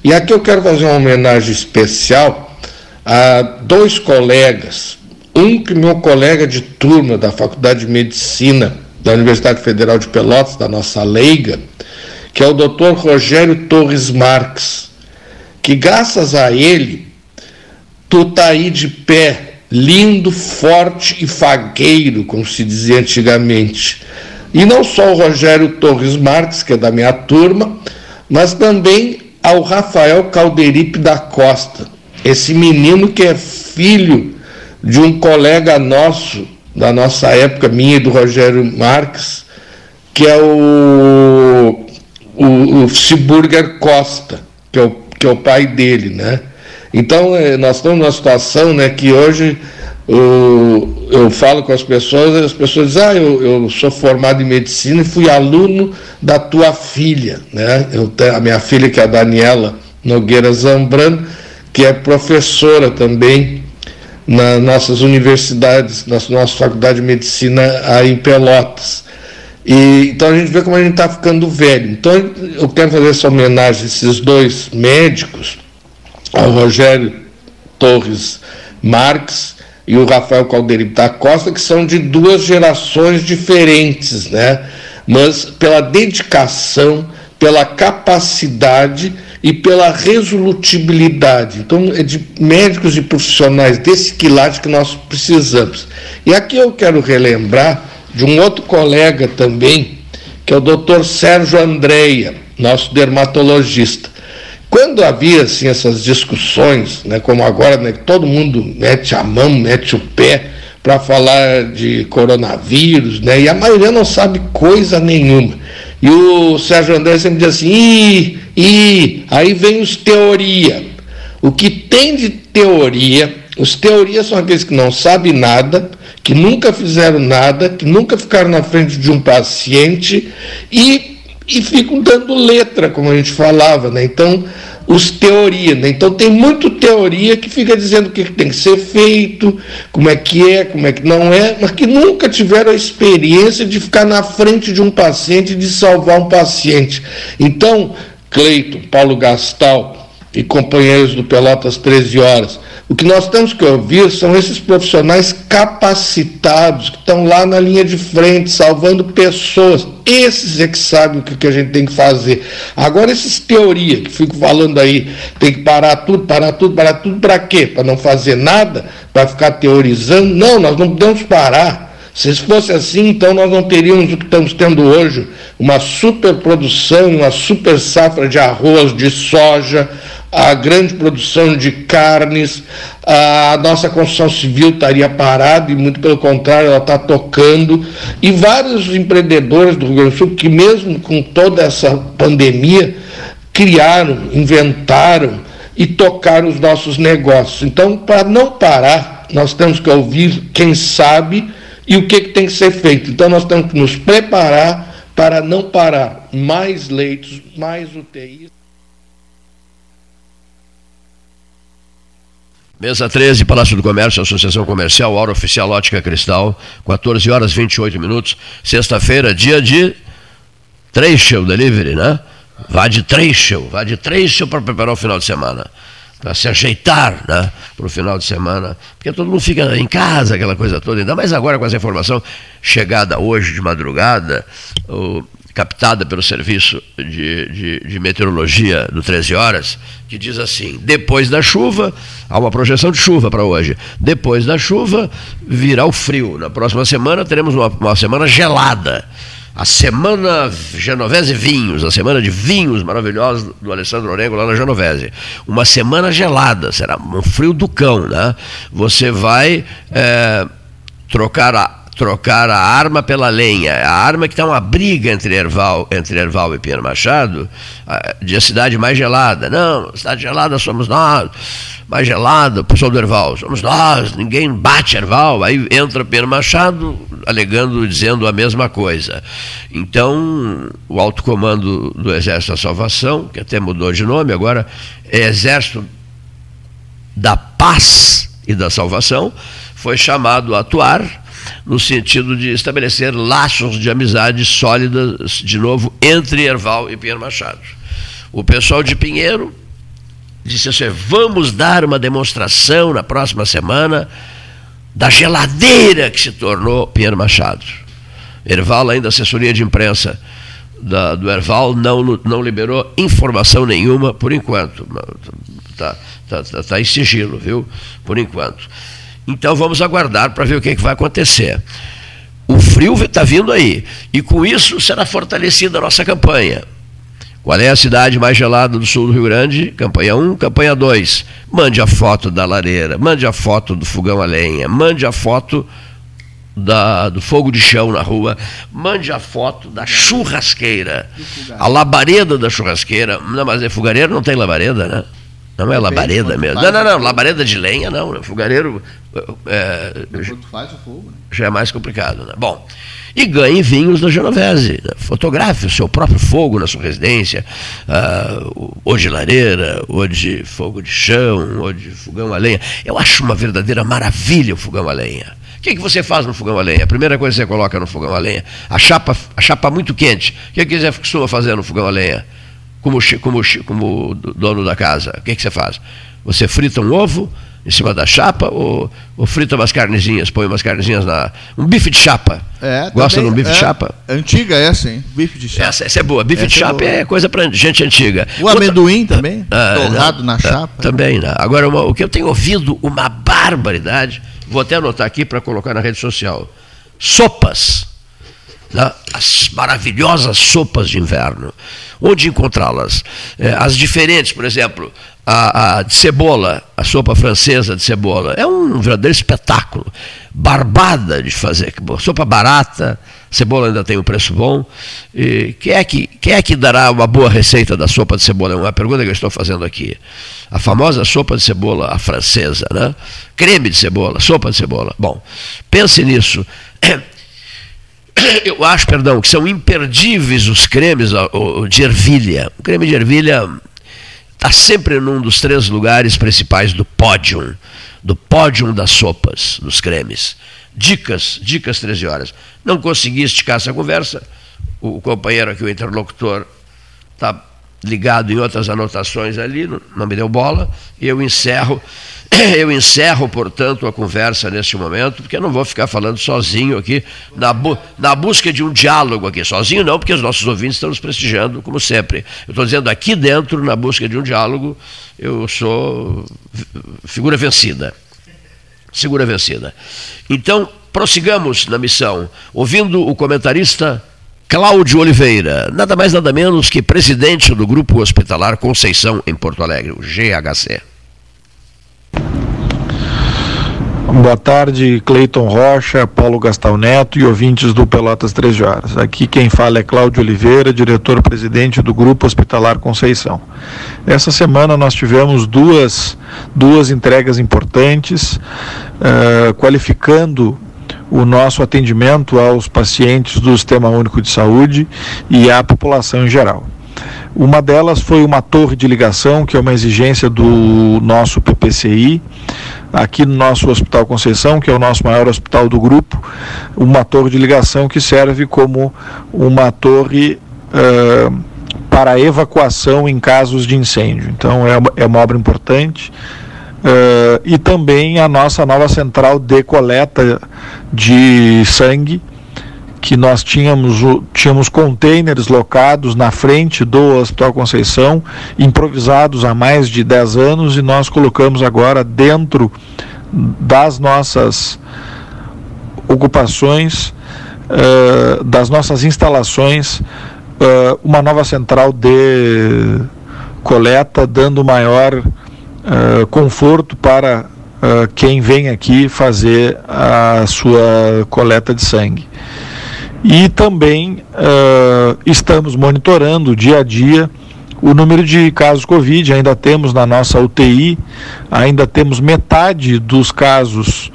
J: E aqui eu quero fazer uma homenagem especial a dois colegas um que meu colega de turma da Faculdade de Medicina da Universidade Federal de Pelotas, da nossa leiga, que é o Dr. Rogério Torres Marques, que graças a ele tu tá aí de pé, lindo, forte e fagueiro, como se dizia antigamente. E não só o Rogério Torres Marques, que é da minha turma, mas também ao Rafael Calderipe da Costa, esse menino que é filho de um colega nosso, da nossa época, minha e do Rogério Marques, que é o, o, o Ciburger Costa, que é o, que é o pai dele, né? Então, eh, nós estamos numa situação né, que hoje eu, eu falo com as pessoas, as pessoas dizem, ah, eu, eu sou formado em medicina e fui aluno da tua filha, né? Eu a minha filha, que é a Daniela Nogueira Zambrano, que é professora também nas nossas universidades, na nossa faculdade de medicina aí em Pelotas. E, então a gente vê como a gente está ficando velho. Então eu quero fazer essa homenagem a esses dois médicos, ao Rogério Torres Marques e o Rafael Caldeirito da Costa, que são de duas gerações diferentes, né? mas pela dedicação, pela capacidade e pela resolutibilidade. Então, é de médicos e profissionais desse quilate que nós precisamos. E aqui eu quero relembrar de um outro colega também, que é o doutor Sérgio Andreia, nosso dermatologista. Quando havia assim, essas discussões, né, como agora, né, todo mundo mete a mão, mete o pé para falar de coronavírus, né, e a maioria não sabe coisa nenhuma. E o Sérgio André sempre diz assim, ih, aí vem os teoria. O que tem de teoria, os teorias são aqueles que não sabem nada, que nunca fizeram nada, que nunca ficaram na frente de um paciente e, e ficam dando letra, como a gente falava, né? Então, os teorias, né? Então tem muito teoria que fica dizendo o que tem que ser feito, como é que é, como é que não é, mas que nunca tiveram a experiência de ficar na frente de um paciente, de salvar um paciente. Então, Cleito, Paulo Gastal e companheiros do Pelotas 13 horas, o que nós temos que ouvir são esses profissionais capacitados que estão lá na linha de frente, salvando pessoas. Esses é que sabem o que a gente tem que fazer. Agora, esses teorias que fico falando aí, tem que parar tudo, parar tudo, parar tudo, para quê? Para não fazer nada? Para ficar teorizando? Não, nós não podemos parar. Se fosse assim, então nós não teríamos o que estamos tendo hoje, uma superprodução, uma super safra de arroz, de soja, a grande produção de carnes, a nossa construção civil estaria parada e muito pelo contrário, ela está tocando. E vários empreendedores do Rio Grande do Sul, que mesmo com toda essa pandemia, criaram, inventaram e tocaram os nossos negócios. Então, para não parar, nós temos que ouvir quem sabe e o que, que tem que ser feito. Então, nós temos que nos preparar para não parar mais leitos, mais UTIs.
A: Mesa 13, Palácio do Comércio, Associação Comercial, Hora Oficial Ótica Cristal, 14 horas 28 minutos. Sexta-feira, dia de Trecho Delivery, né? Vá de Trecho, vá de Trecho para preparar o final de semana. Para se ajeitar né, para o final de semana. Porque todo mundo fica em casa, aquela coisa toda. Ainda mais agora com essa informação chegada hoje de madrugada. O captada pelo serviço de, de, de, meteorologia do 13 horas, que diz assim: depois da chuva, há uma projeção de chuva para hoje. Depois da chuva, virá o frio. Na próxima semana teremos uma, uma semana gelada. A semana Genovese Vinhos, a semana de vinhos maravilhosos do Alessandro Orengo lá na Genovese. Uma semana gelada, será um frio do cão, né? Você vai é, trocar a trocar a arma pela lenha. A arma que está uma briga entre Erval, entre Erval e Pinheiro Machado, de a cidade mais gelada. Não, cidade gelada somos nós. Mais gelada, pessoal do Erval, somos nós, ninguém bate Erval. Aí entra Pinheiro Machado alegando, dizendo a mesma coisa. Então, o alto comando do Exército da Salvação, que até mudou de nome, agora é Exército da Paz e da Salvação, foi chamado a atuar no sentido de estabelecer laços de amizade sólidas, de novo, entre Erval e Pinheiro Machado. O pessoal de Pinheiro disse assim: vamos dar uma demonstração na próxima semana da geladeira que se tornou Pinheiro Machado. Erval, ainda assessoria de imprensa da, do Erval, não, não liberou informação nenhuma por enquanto. Está tá, tá, tá em sigilo, viu? Por enquanto. Então vamos aguardar para ver o que, é que vai acontecer. o frio está vindo aí. E com isso será fortalecida a nossa campanha. Qual é a cidade mais gelada do sul do Rio Grande? Campanha 1, campanha 2. Mande a foto da lareira, mande a foto do fogão a lenha, mande a foto da, do fogo de chão na rua, mande a foto da churrasqueira, a labareda da churrasqueira. Não, mas é fogareiro não tem labareda, né? Não é labareda mesmo. Não, não, não, labareda de lenha não. Né? Fogareiro. É, faz o fogo, né? Já é mais complicado, né? Bom e ganhe vinhos da Genovese. Né? Fotografe o seu próprio fogo na sua residência, uh, ou de lareira, ou de fogo de chão, ou de fogão a lenha. Eu acho uma verdadeira maravilha o fogão a lenha. O que, que você faz no fogão a lenha? A primeira coisa que você coloca no fogão a lenha, a chapa, a chapa muito quente. O que, que você costuma fazer no fogão a lenha? Como, como, como dono da casa, o que, que você faz? Você frita um ovo, em cima da chapa ou, ou frita umas carnezinhas, põe umas carnezinhas na. Um bife de chapa. É, Gosta de um bife
K: é,
A: de chapa?
K: Antiga essa, hein? Bife de chapa.
A: Essa, essa é boa. Bife essa de é chapa é, é, coisa para gente antiga.
K: O Outra, amendoim também? Ah, torrado não, na chapa.
A: Também, não. Agora, uma, o que eu tenho ouvido, uma barbaridade, vou até anotar aqui para colocar na rede social. Sopas. Né? As maravilhosas sopas de inverno. Onde encontrá-las? É, as diferentes, por exemplo, a, a, de cebola, a sopa francesa de cebola. É um verdadeiro espetáculo. Barbada de fazer. Sopa barata, cebola ainda tem um preço bom. E quem, é que, quem é que dará uma boa receita da sopa de cebola? É uma pergunta que eu estou fazendo aqui. A famosa sopa de cebola, a francesa, né? Creme de cebola, sopa de cebola. Bom, pense nisso. Eu acho, perdão, que são imperdíveis os cremes de ervilha. O creme de ervilha está sempre num dos três lugares principais do pódio, do pódio das sopas, dos cremes. Dicas, dicas 13 horas. Não consegui esticar essa conversa, o companheiro aqui, o interlocutor, está ligado em outras anotações ali, não me deu bola, e eu encerro eu encerro, portanto, a conversa neste momento, porque eu não vou ficar falando sozinho aqui, na, bu na busca de um diálogo aqui. Sozinho não, porque os nossos ouvintes estão nos prestigiando, como sempre. Eu estou dizendo aqui dentro, na busca de um diálogo, eu sou figura vencida. Segura vencida. Então, prossigamos na missão, ouvindo o comentarista Cláudio Oliveira, nada mais nada menos que presidente do Grupo Hospitalar Conceição em Porto Alegre, o GHC.
L: Boa tarde, Cleiton Rocha, Paulo Gastal Neto e ouvintes do Pelotas 13 Horas. Aqui quem fala é Cláudio Oliveira, diretor-presidente do Grupo Hospitalar Conceição. Essa semana nós tivemos duas, duas entregas importantes, uh, qualificando o nosso atendimento aos pacientes do Sistema Único de Saúde e à população em geral. Uma delas foi uma torre de ligação, que é uma exigência do nosso PPCI, aqui no nosso Hospital Conceição, que é o nosso maior hospital do grupo, uma torre de ligação que serve como uma torre uh, para evacuação em casos de incêndio. Então é uma, é uma obra importante. Uh, e também a nossa nova central de coleta de sangue, que nós tínhamos, tínhamos containers locados na frente do Hospital Conceição, improvisados há mais de 10 anos, e nós colocamos agora dentro das nossas ocupações, uh, das nossas instalações, uh, uma nova central de coleta, dando maior uh, conforto para quem vem aqui fazer a sua coleta de sangue. E também uh, estamos monitorando dia a dia o número de casos Covid. Ainda temos na nossa UTI, ainda temos metade dos casos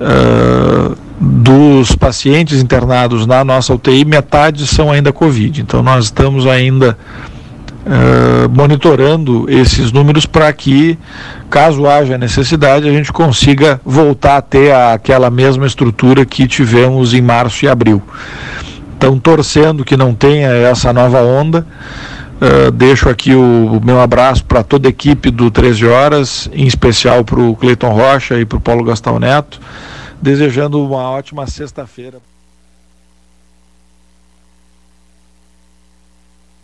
L: uh, dos pacientes internados na nossa UTI, metade são ainda Covid. Então nós estamos ainda uh, monitorando esses números para que, caso haja necessidade, a gente consiga voltar a ter aquela mesma estrutura que tivemos em março e abril. Então, torcendo que não tenha essa nova onda. Uh, deixo aqui o, o meu abraço para toda a equipe do 13 Horas, em especial para o Cleiton Rocha e para o Paulo Gastão Neto, desejando uma ótima sexta-feira.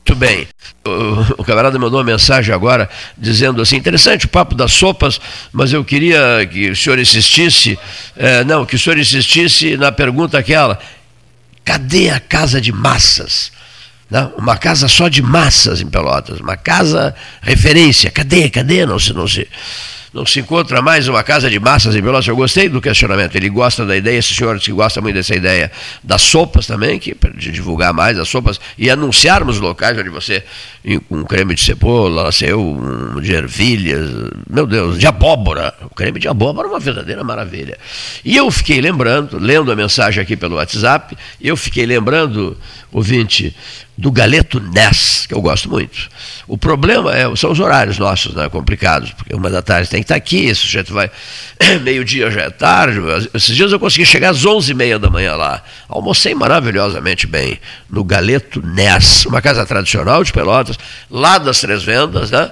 A: Muito bem. O, o camarada mandou uma mensagem agora dizendo assim: interessante o papo das sopas, mas eu queria que o senhor insistisse, é, não, que o senhor insistisse na pergunta aquela: Cadê a casa de massas? Não, uma casa só de massas em Pelotas, uma casa referência. Cadê? Cadê? Não se, não se, não se encontra mais uma casa de massas em Pelotas. Eu gostei do questionamento. Ele gosta da ideia, esse senhor que gosta muito dessa ideia das sopas também, que de divulgar mais as sopas e anunciarmos locais onde você um creme de cebola, sei um de ervilhas, meu Deus, de abóbora. O creme de abóbora é uma verdadeira maravilha. E eu fiquei lembrando, lendo a mensagem aqui pelo WhatsApp, eu fiquei lembrando, ouvinte, do galeto Ness, que eu gosto muito. O problema é, são os horários nossos, né, complicados, porque uma da tarde tem que estar aqui, esse sujeito vai, meio-dia já é tarde, esses dias eu consegui chegar às onze e meia da manhã lá, almocei maravilhosamente bem, no galeto Ness, uma casa tradicional de Pelotas, lá das Três Vendas, né,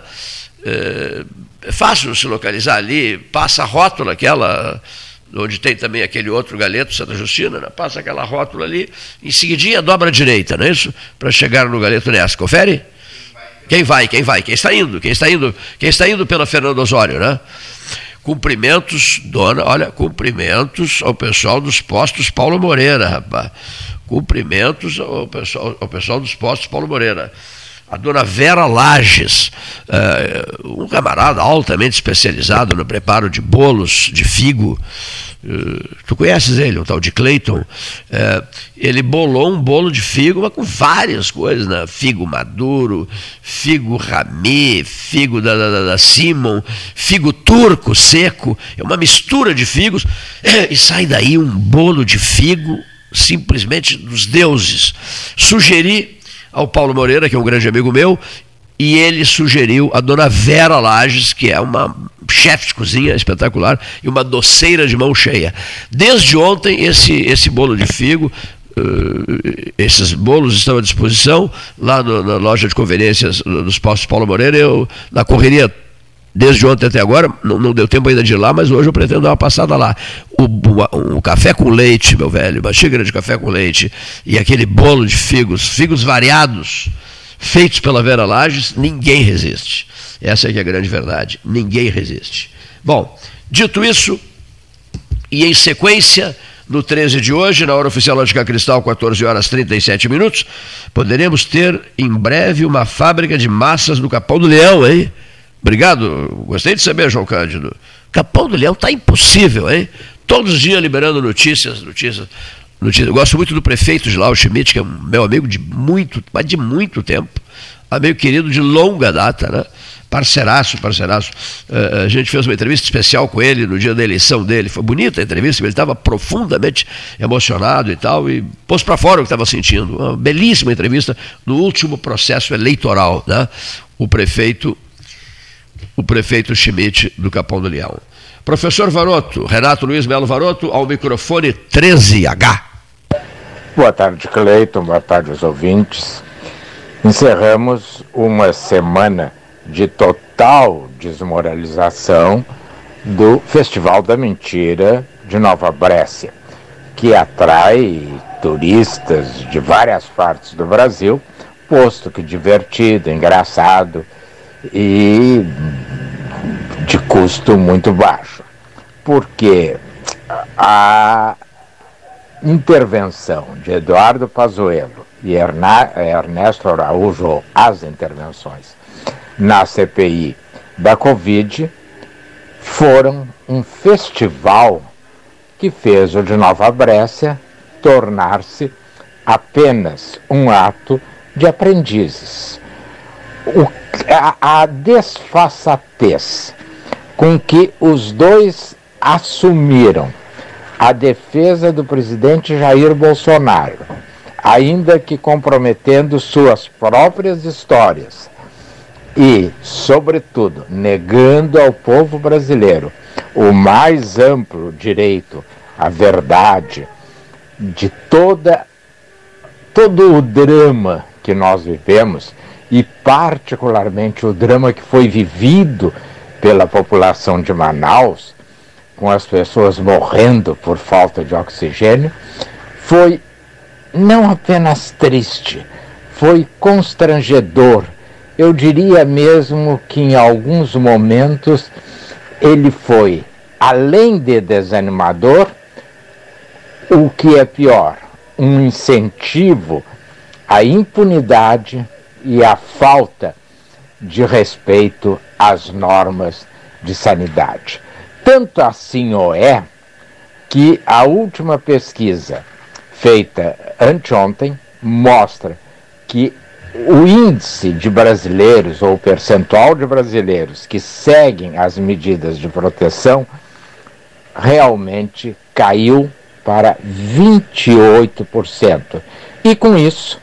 A: é, é fácil se localizar ali, passa a rótula, aquela onde tem também aquele outro galeto, Santa Justina, né? passa aquela rótula ali, em seguidinha dobra a direita, não é isso? Para chegar no galeto nessa. Confere? Quem vai, quem vai, quem está indo, quem está indo, quem está indo pela Fernando Osório, né? Cumprimentos, dona, olha, cumprimentos ao pessoal dos postos Paulo Moreira, rapaz. Cumprimentos ao pessoal, ao pessoal dos postos Paulo Moreira a dona Vera Lages, uh, um camarada altamente especializado no preparo de bolos de figo. Uh, tu conheces ele, o tal de Clayton? Uh, ele bolou um bolo de figo, mas com várias coisas, né? Figo maduro, figo rami, figo da, da, da Simon, figo turco seco, é uma mistura de figos, e sai daí um bolo de figo simplesmente dos deuses. Sugeri ao Paulo Moreira, que é um grande amigo meu, e ele sugeriu a dona Vera Lages, que é uma chefe de cozinha espetacular e uma doceira de mão cheia. Desde ontem, esse, esse bolo de figo, uh, esses bolos estão à disposição lá no, na loja de conveniências dos postos Paulo Moreira. Eu, na correria desde ontem até agora, não, não, deu tempo ainda de ir lá, mas hoje eu pretendo dar uma passada lá. O, o, o, café com leite, meu velho, uma xícara de café com leite e aquele bolo de figos, figos variados, feitos pela Vera Lages, ninguém resiste. Essa é que é a grande verdade. Ninguém resiste. Bom, dito isso, e em sequência, no 13 de hoje, na hora oficial Lógica Cristal, 14 horas 37 minutos, poderemos ter em breve uma fábrica de massas no Capão do Leão, hein? Obrigado, gostei de saber, João Cândido. Capão do Leão está impossível, hein? Todos os dias liberando notícias, notícias, notícias. Eu gosto muito do prefeito de lá, o Schmidt, que é meu amigo de muito, mas de muito tempo. Amigo querido de longa data, né? Parceiraço, parceiraço. Uh, a gente fez uma entrevista especial com ele no dia da eleição dele. Foi bonita a entrevista, ele estava profundamente emocionado e tal, e pôs para fora o que estava sentindo. Uma belíssima entrevista no último processo eleitoral. Né? O prefeito o prefeito Schmidt do Capão do Leão. Professor Varoto, Renato Luiz Melo Varoto, ao microfone 13H.
M: Boa tarde, Cleiton, boa tarde aos ouvintes. Encerramos uma semana de total desmoralização do Festival da Mentira de Nova Brécia, que atrai turistas de várias partes do Brasil, posto que divertido, engraçado e de custo muito baixo, porque a intervenção de Eduardo Pazuello e Ernesto Araújo, as intervenções na CPI da Covid, foram um festival que fez o de Nova Brécia tornar-se apenas um ato de aprendizes. O a, a desfaçatez com que os dois assumiram a defesa do presidente Jair Bolsonaro, ainda que comprometendo suas próprias histórias e, sobretudo, negando ao povo brasileiro o mais amplo direito à verdade de toda todo o drama que nós vivemos e particularmente o drama que foi vivido pela população de Manaus, com as pessoas morrendo por falta de oxigênio, foi não apenas triste, foi constrangedor. Eu diria mesmo que em alguns momentos ele foi, além de desanimador, o que é pior, um incentivo à impunidade e à falta de respeito às normas de sanidade. Tanto assim o é que a última pesquisa feita anteontem mostra que o índice de brasileiros ou percentual de brasileiros que seguem as medidas de proteção realmente caiu para 28%. E com isso,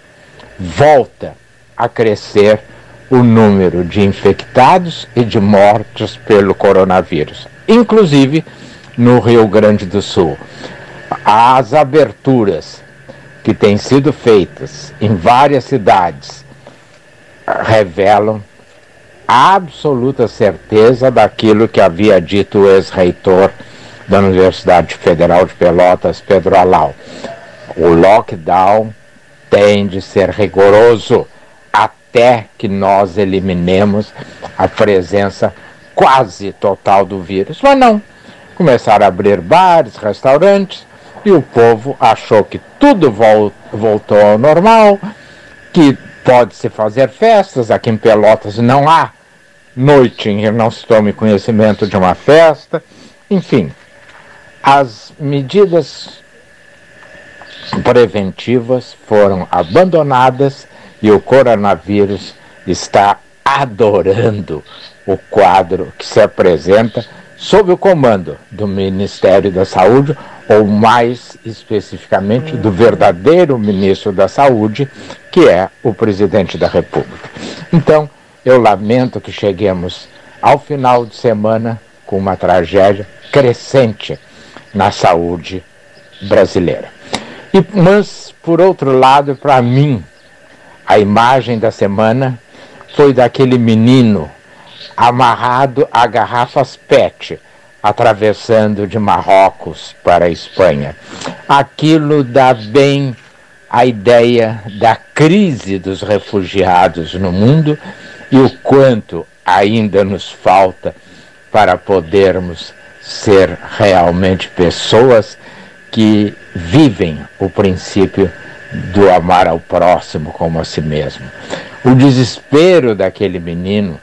M: volta a crescer o número de infectados e de mortes pelo coronavírus, inclusive no Rio Grande do Sul. As aberturas que têm sido feitas em várias cidades revelam absoluta certeza daquilo que havia dito o ex-reitor da Universidade Federal de Pelotas, Pedro Alau. O lockdown tem de ser rigoroso até que nós eliminemos a presença quase total do vírus. Mas não. Começaram a abrir bares, restaurantes, e o povo achou que tudo vol voltou ao normal, que pode-se fazer festas. Aqui em Pelotas não há noite em que não se tome conhecimento de uma festa. Enfim, as medidas preventivas foram abandonadas e o coronavírus está adorando o quadro que se apresenta sob o comando do Ministério da Saúde, ou mais especificamente do verdadeiro ministro da Saúde, que é o presidente da República. Então, eu lamento que cheguemos ao final de semana com uma tragédia crescente na saúde brasileira. E, mas, por outro lado, para mim, a imagem da semana foi daquele menino amarrado a garrafas PET, atravessando de Marrocos para a Espanha. Aquilo dá bem a ideia da crise dos refugiados no mundo e o quanto ainda nos falta para podermos ser realmente pessoas que vivem o princípio do amar ao próximo como a si mesmo. O desespero daquele menino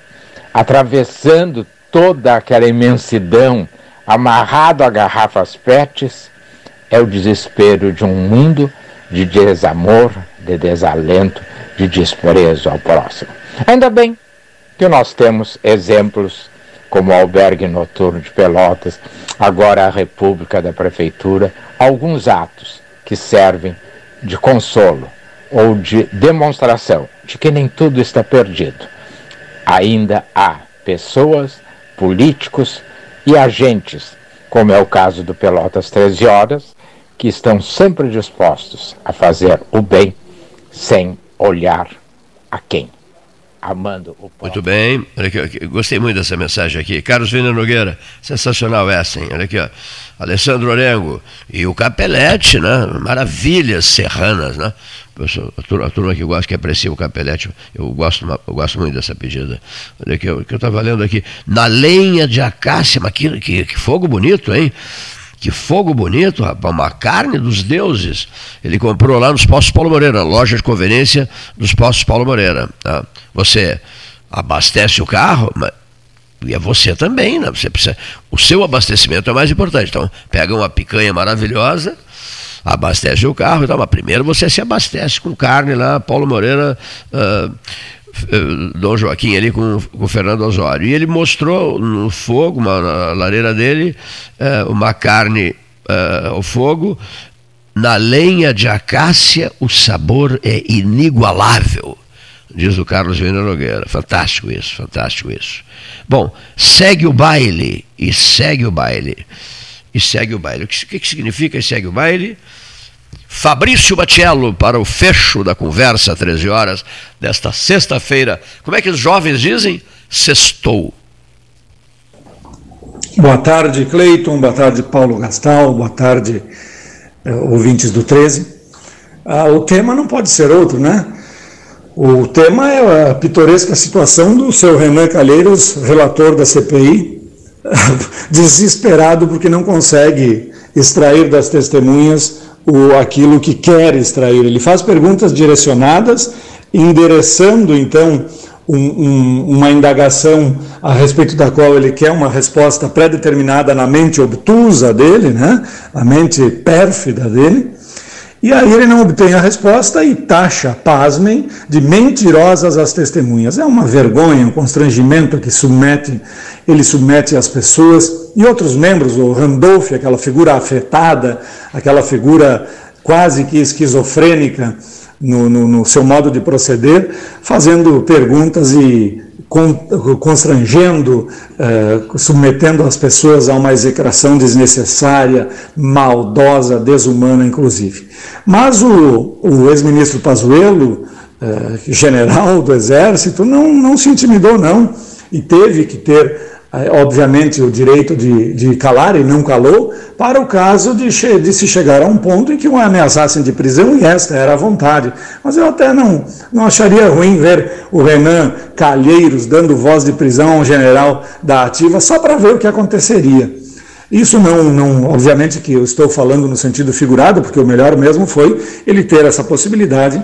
M: atravessando toda aquela imensidão, amarrado a garrafas PETs, é o desespero de um mundo de desamor, de desalento, de desprezo ao próximo. Ainda bem que nós temos exemplos como o albergue noturno de Pelotas, agora a República da Prefeitura, alguns atos que servem de consolo ou de demonstração de que nem tudo está perdido. Ainda há pessoas, políticos e agentes, como é o caso do Pelotas 13 Horas, que estão sempre dispostos a fazer o bem sem olhar a quem amando o povo.
A: Muito bem, olha aqui, gostei muito dessa mensagem aqui. Carlos Vina Nogueira, sensacional essa, hein? Olha aqui, ó. Alessandro Orengo e o Capelete, né? Maravilhas serranas, né? A turma, que gosta, que aprecia o Capelete, eu gosto, eu gosto muito dessa pedida. Olha que eu estava lendo aqui. Na lenha de acácia, mas que, que, que fogo bonito, hein? Que fogo bonito, rapaz, uma carne dos deuses. Ele comprou lá nos Postos Paulo Moreira, loja de conveniência dos Postos Paulo Moreira. Tá? Você abastece o carro, mas e é você também, né? Você precisa, o seu abastecimento é mais importante. Então, pega uma picanha maravilhosa, abastece o carro, então, mas primeiro você se abastece com carne lá, Paulo Moreira. Uh, Dom Joaquim ali com, com Fernando Osório. E ele mostrou no fogo, uma, na lareira dele, uh, uma carne uh, ao fogo. Na lenha de acácia, o sabor é inigualável, diz o Carlos Vina Nogueira. Fantástico isso, fantástico isso. Bom, segue o baile, e segue o baile, e segue o baile. O que, que significa segue o baile? Fabrício Batiello para o fecho da conversa, 13 horas desta sexta-feira. Como é que os jovens dizem? Sextou.
N: Boa tarde, Cleiton. Boa tarde, Paulo Gastal. Boa tarde, eh, ouvintes do 13. Ah, o tema não pode ser outro, né? O tema é a pitoresca situação do seu Renan Calheiros, relator da CPI, desesperado porque não consegue extrair das testemunhas o, aquilo que quer extrair. Ele faz perguntas direcionadas, endereçando então um, um, uma indagação a respeito da qual ele quer uma resposta pré-determinada na mente obtusa dele, né? a mente pérfida dele. E aí ele não obtém a resposta e taxa, pasmem, de mentirosas as testemunhas. É uma vergonha, um constrangimento que submete, ele submete as pessoas e outros membros, o Randolph, aquela figura afetada, aquela figura quase que esquizofrênica no, no, no seu modo de proceder, fazendo perguntas e constrangendo, eh, submetendo as pessoas a uma execração desnecessária, maldosa, desumana, inclusive. Mas o, o ex-ministro Pazuello, eh, general do Exército, não, não se intimidou, não, e teve que ter obviamente, o direito de, de calar e não calou, para o caso de, de, se chegar a um ponto em que o ameaçassem de prisão, e esta era a vontade. Mas eu até não, não acharia ruim ver o Renan Calheiros dando voz de prisão a um general da ativa, só para ver o que aconteceria. Isso não, não, obviamente que eu estou falando no sentido figurado, porque o melhor mesmo foi ele ter essa possibilidade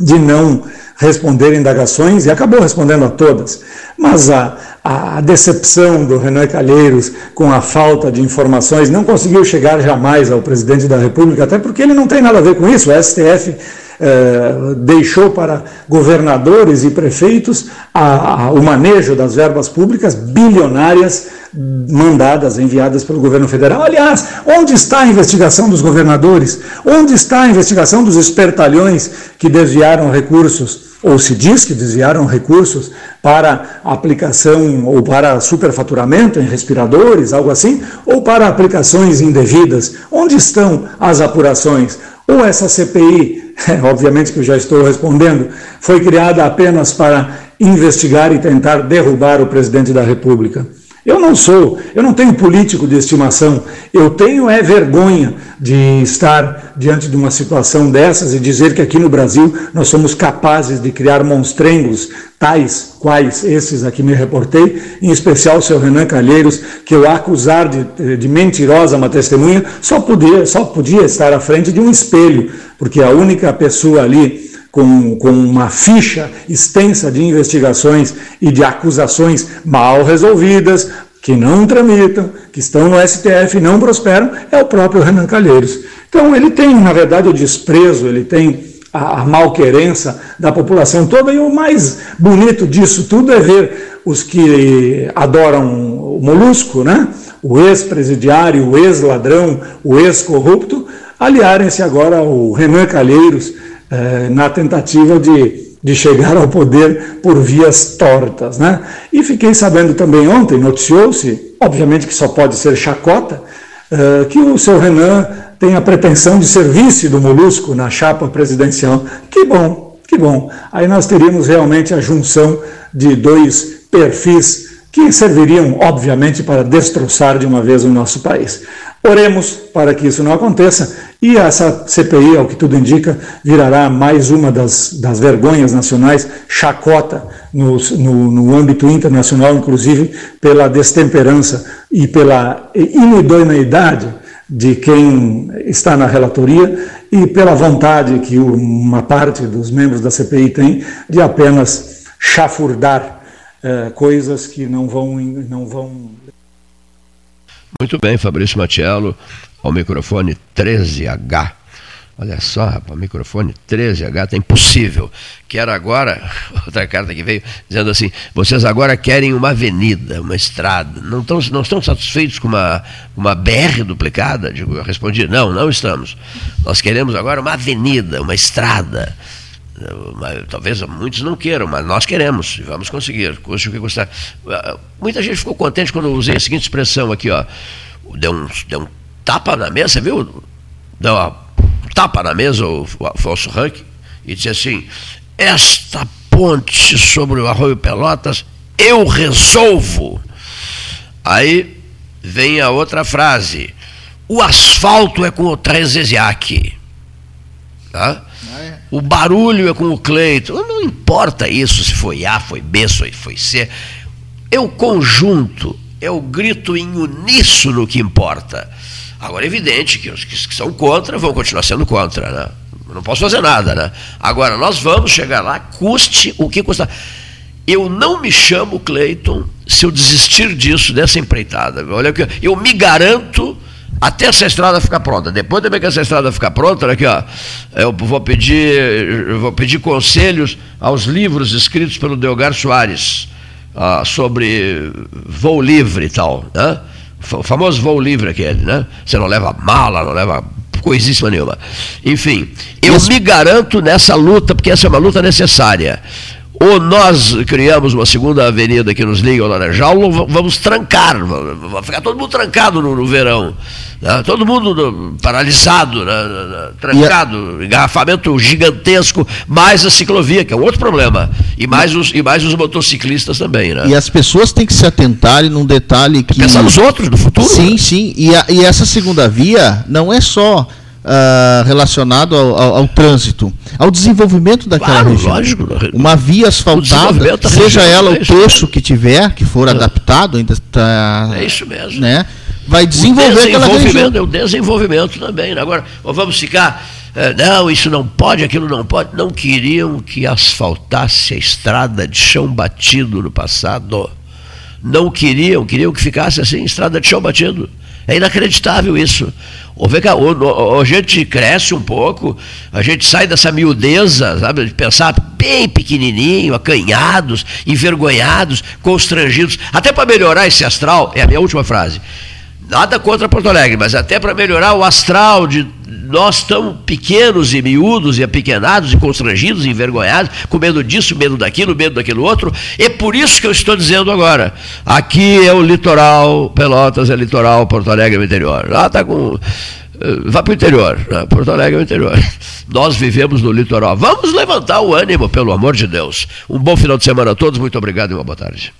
N: de não responder indagações e acabou respondendo a todas. Mas a, a decepção do Renan Calheiros com a falta de informações não conseguiu chegar jamais ao presidente da República, até porque ele não tem nada a ver com isso. O STF eh, deixou para governadores e prefeitos a, a, o manejo das verbas públicas bilionárias mandadas, enviadas pelo governo federal. Aliás, onde está a investigação dos governadores? Onde está a investigação dos espertalhões que desviaram recursos? ou se diz que desviaram recursos para aplicação ou para superfaturamento em respiradores, algo assim, ou para aplicações indevidas. Onde estão as apurações? Ou essa CPI, obviamente que eu já estou respondendo, foi criada apenas para investigar e tentar derrubar o presidente da República? Eu não sou, eu não tenho político de estimação. Eu tenho é vergonha de estar diante de uma situação dessas e dizer que aqui no Brasil nós somos capazes de criar monstrengos tais quais esses a que me reportei, em especial o seu Renan Calheiros, que eu acusar de, de mentirosa uma testemunha, só podia, só podia estar à frente de um espelho, porque a única pessoa ali com, com uma ficha extensa de investigações e de acusações mal resolvidas, que não tramitam, que estão no STF e não prosperam, é o próprio Renan Calheiros. Então ele tem, na verdade, o desprezo, ele tem a, a malquerença da população toda, e o mais bonito disso tudo é ver os que adoram o molusco, né? o ex-presidiário, o ex-ladrão, o ex-corrupto, aliarem-se agora ao Renan Calheiros, eh, na tentativa de, de chegar ao poder por vias tortas. Né? E fiquei sabendo também ontem, noticiou-se, obviamente que só pode ser chacota, eh, que o seu Renan tem a pretensão de ser vice do Molusco na chapa presidencial. Que bom, que bom. Aí nós teríamos realmente a junção de dois perfis que serviriam, obviamente, para destroçar de uma vez o nosso país. Oremos para que isso não aconteça e essa CPI, ao que tudo indica, virará mais uma das, das vergonhas nacionais, chacota no, no, no âmbito internacional, inclusive pela destemperança e pela inidoneidade de quem está na relatoria e pela vontade que uma parte dos membros da CPI tem de apenas chafurdar eh, coisas que não vão, não vão
A: muito bem, Fabrício Matiello, ao microfone 13H. Olha só, rapaz, microfone 13H, tá impossível. Quero agora, outra carta que veio, dizendo assim, vocês agora querem uma avenida, uma estrada, não estão, não estão satisfeitos com uma, uma BR duplicada? Digo, eu respondi, não, não estamos. Nós queremos agora uma avenida, uma estrada. Talvez muitos não queiram, mas nós queremos e vamos conseguir, custe o que custar. Muita gente ficou contente quando eu usei a seguinte expressão aqui, ó. Deu um, deu um tapa na mesa, viu? Deu uma tapa na mesa o, Afonso Rank e disse assim: Esta ponte sobre o Arroio Pelotas eu resolvo. Aí vem a outra frase: O asfalto é com o Trezesiak. Tá? O barulho é com o Cleito. Não importa isso se foi A, foi B, se foi C. É o conjunto, é o grito em uníssono que importa. Agora, é evidente que os que são contra vão continuar sendo contra, né? Não posso fazer nada, né? Agora, nós vamos chegar lá, custe o que custar. Eu não me chamo Cleiton se eu desistir disso, dessa empreitada. Olha eu me garanto até essa estrada ficar pronta. Depois também que essa estrada ficar pronta, aqui, ó, eu vou pedir, eu vou pedir conselhos aos livros escritos pelo Delgar Soares ah, sobre voo livre e tal, né? O famoso voo livre aquele, né? Você não leva mala, não leva coisíssima nenhuma. Enfim, eu me garanto nessa luta, porque essa é uma luta necessária. Ou nós criamos uma segunda avenida que nos liga ao Laranjal, ou vamos trancar, vai ficar todo mundo trancado no, no verão. Né? Todo mundo paralisado, né? trancado, a... engarrafamento gigantesco, mais a ciclovia, que é um outro problema. E mais os, e mais os motociclistas também. Né?
O: E as pessoas têm que se atentarem num detalhe que.
A: Pensar nos outros, no futuro.
O: Sim, né? sim. E, a, e essa segunda via não é só uh, relacionado ao, ao, ao, trânsito, ao desenvolvimento daquela claro, região. Lógico. Uma via asfaltada, seja ela o é trecho que tiver, que for é. adaptado, ainda está.
A: É isso mesmo.
O: Né, vai desenvolver aquela região.
A: É o desenvolvimento também. Né? Agora, vamos ficar. É, não, isso não pode, aquilo não pode. Não queriam que asfaltasse a estrada de chão batido no passado. Não queriam, queriam que ficasse assim, estrada de chão batido. É inacreditável isso. Ou, a gente cresce um pouco, a gente sai dessa miudeza, sabe, de pensar bem pequenininho, acanhados, envergonhados, constrangidos, até para melhorar esse astral, é a minha última frase. Nada contra Porto Alegre, mas até para melhorar o astral de nós tão pequenos e miúdos e apequenados e constrangidos e envergonhados, com medo disso, medo daquilo, medo daquilo outro. É por isso que eu estou dizendo agora. Aqui é o litoral, Pelotas é litoral, Porto Alegre é o interior. Lá está com. Eh, vá para o interior, né? Porto Alegre é o interior. Nós vivemos no litoral. Vamos levantar o ânimo, pelo amor de Deus. Um bom final de semana a todos, muito obrigado e uma boa tarde.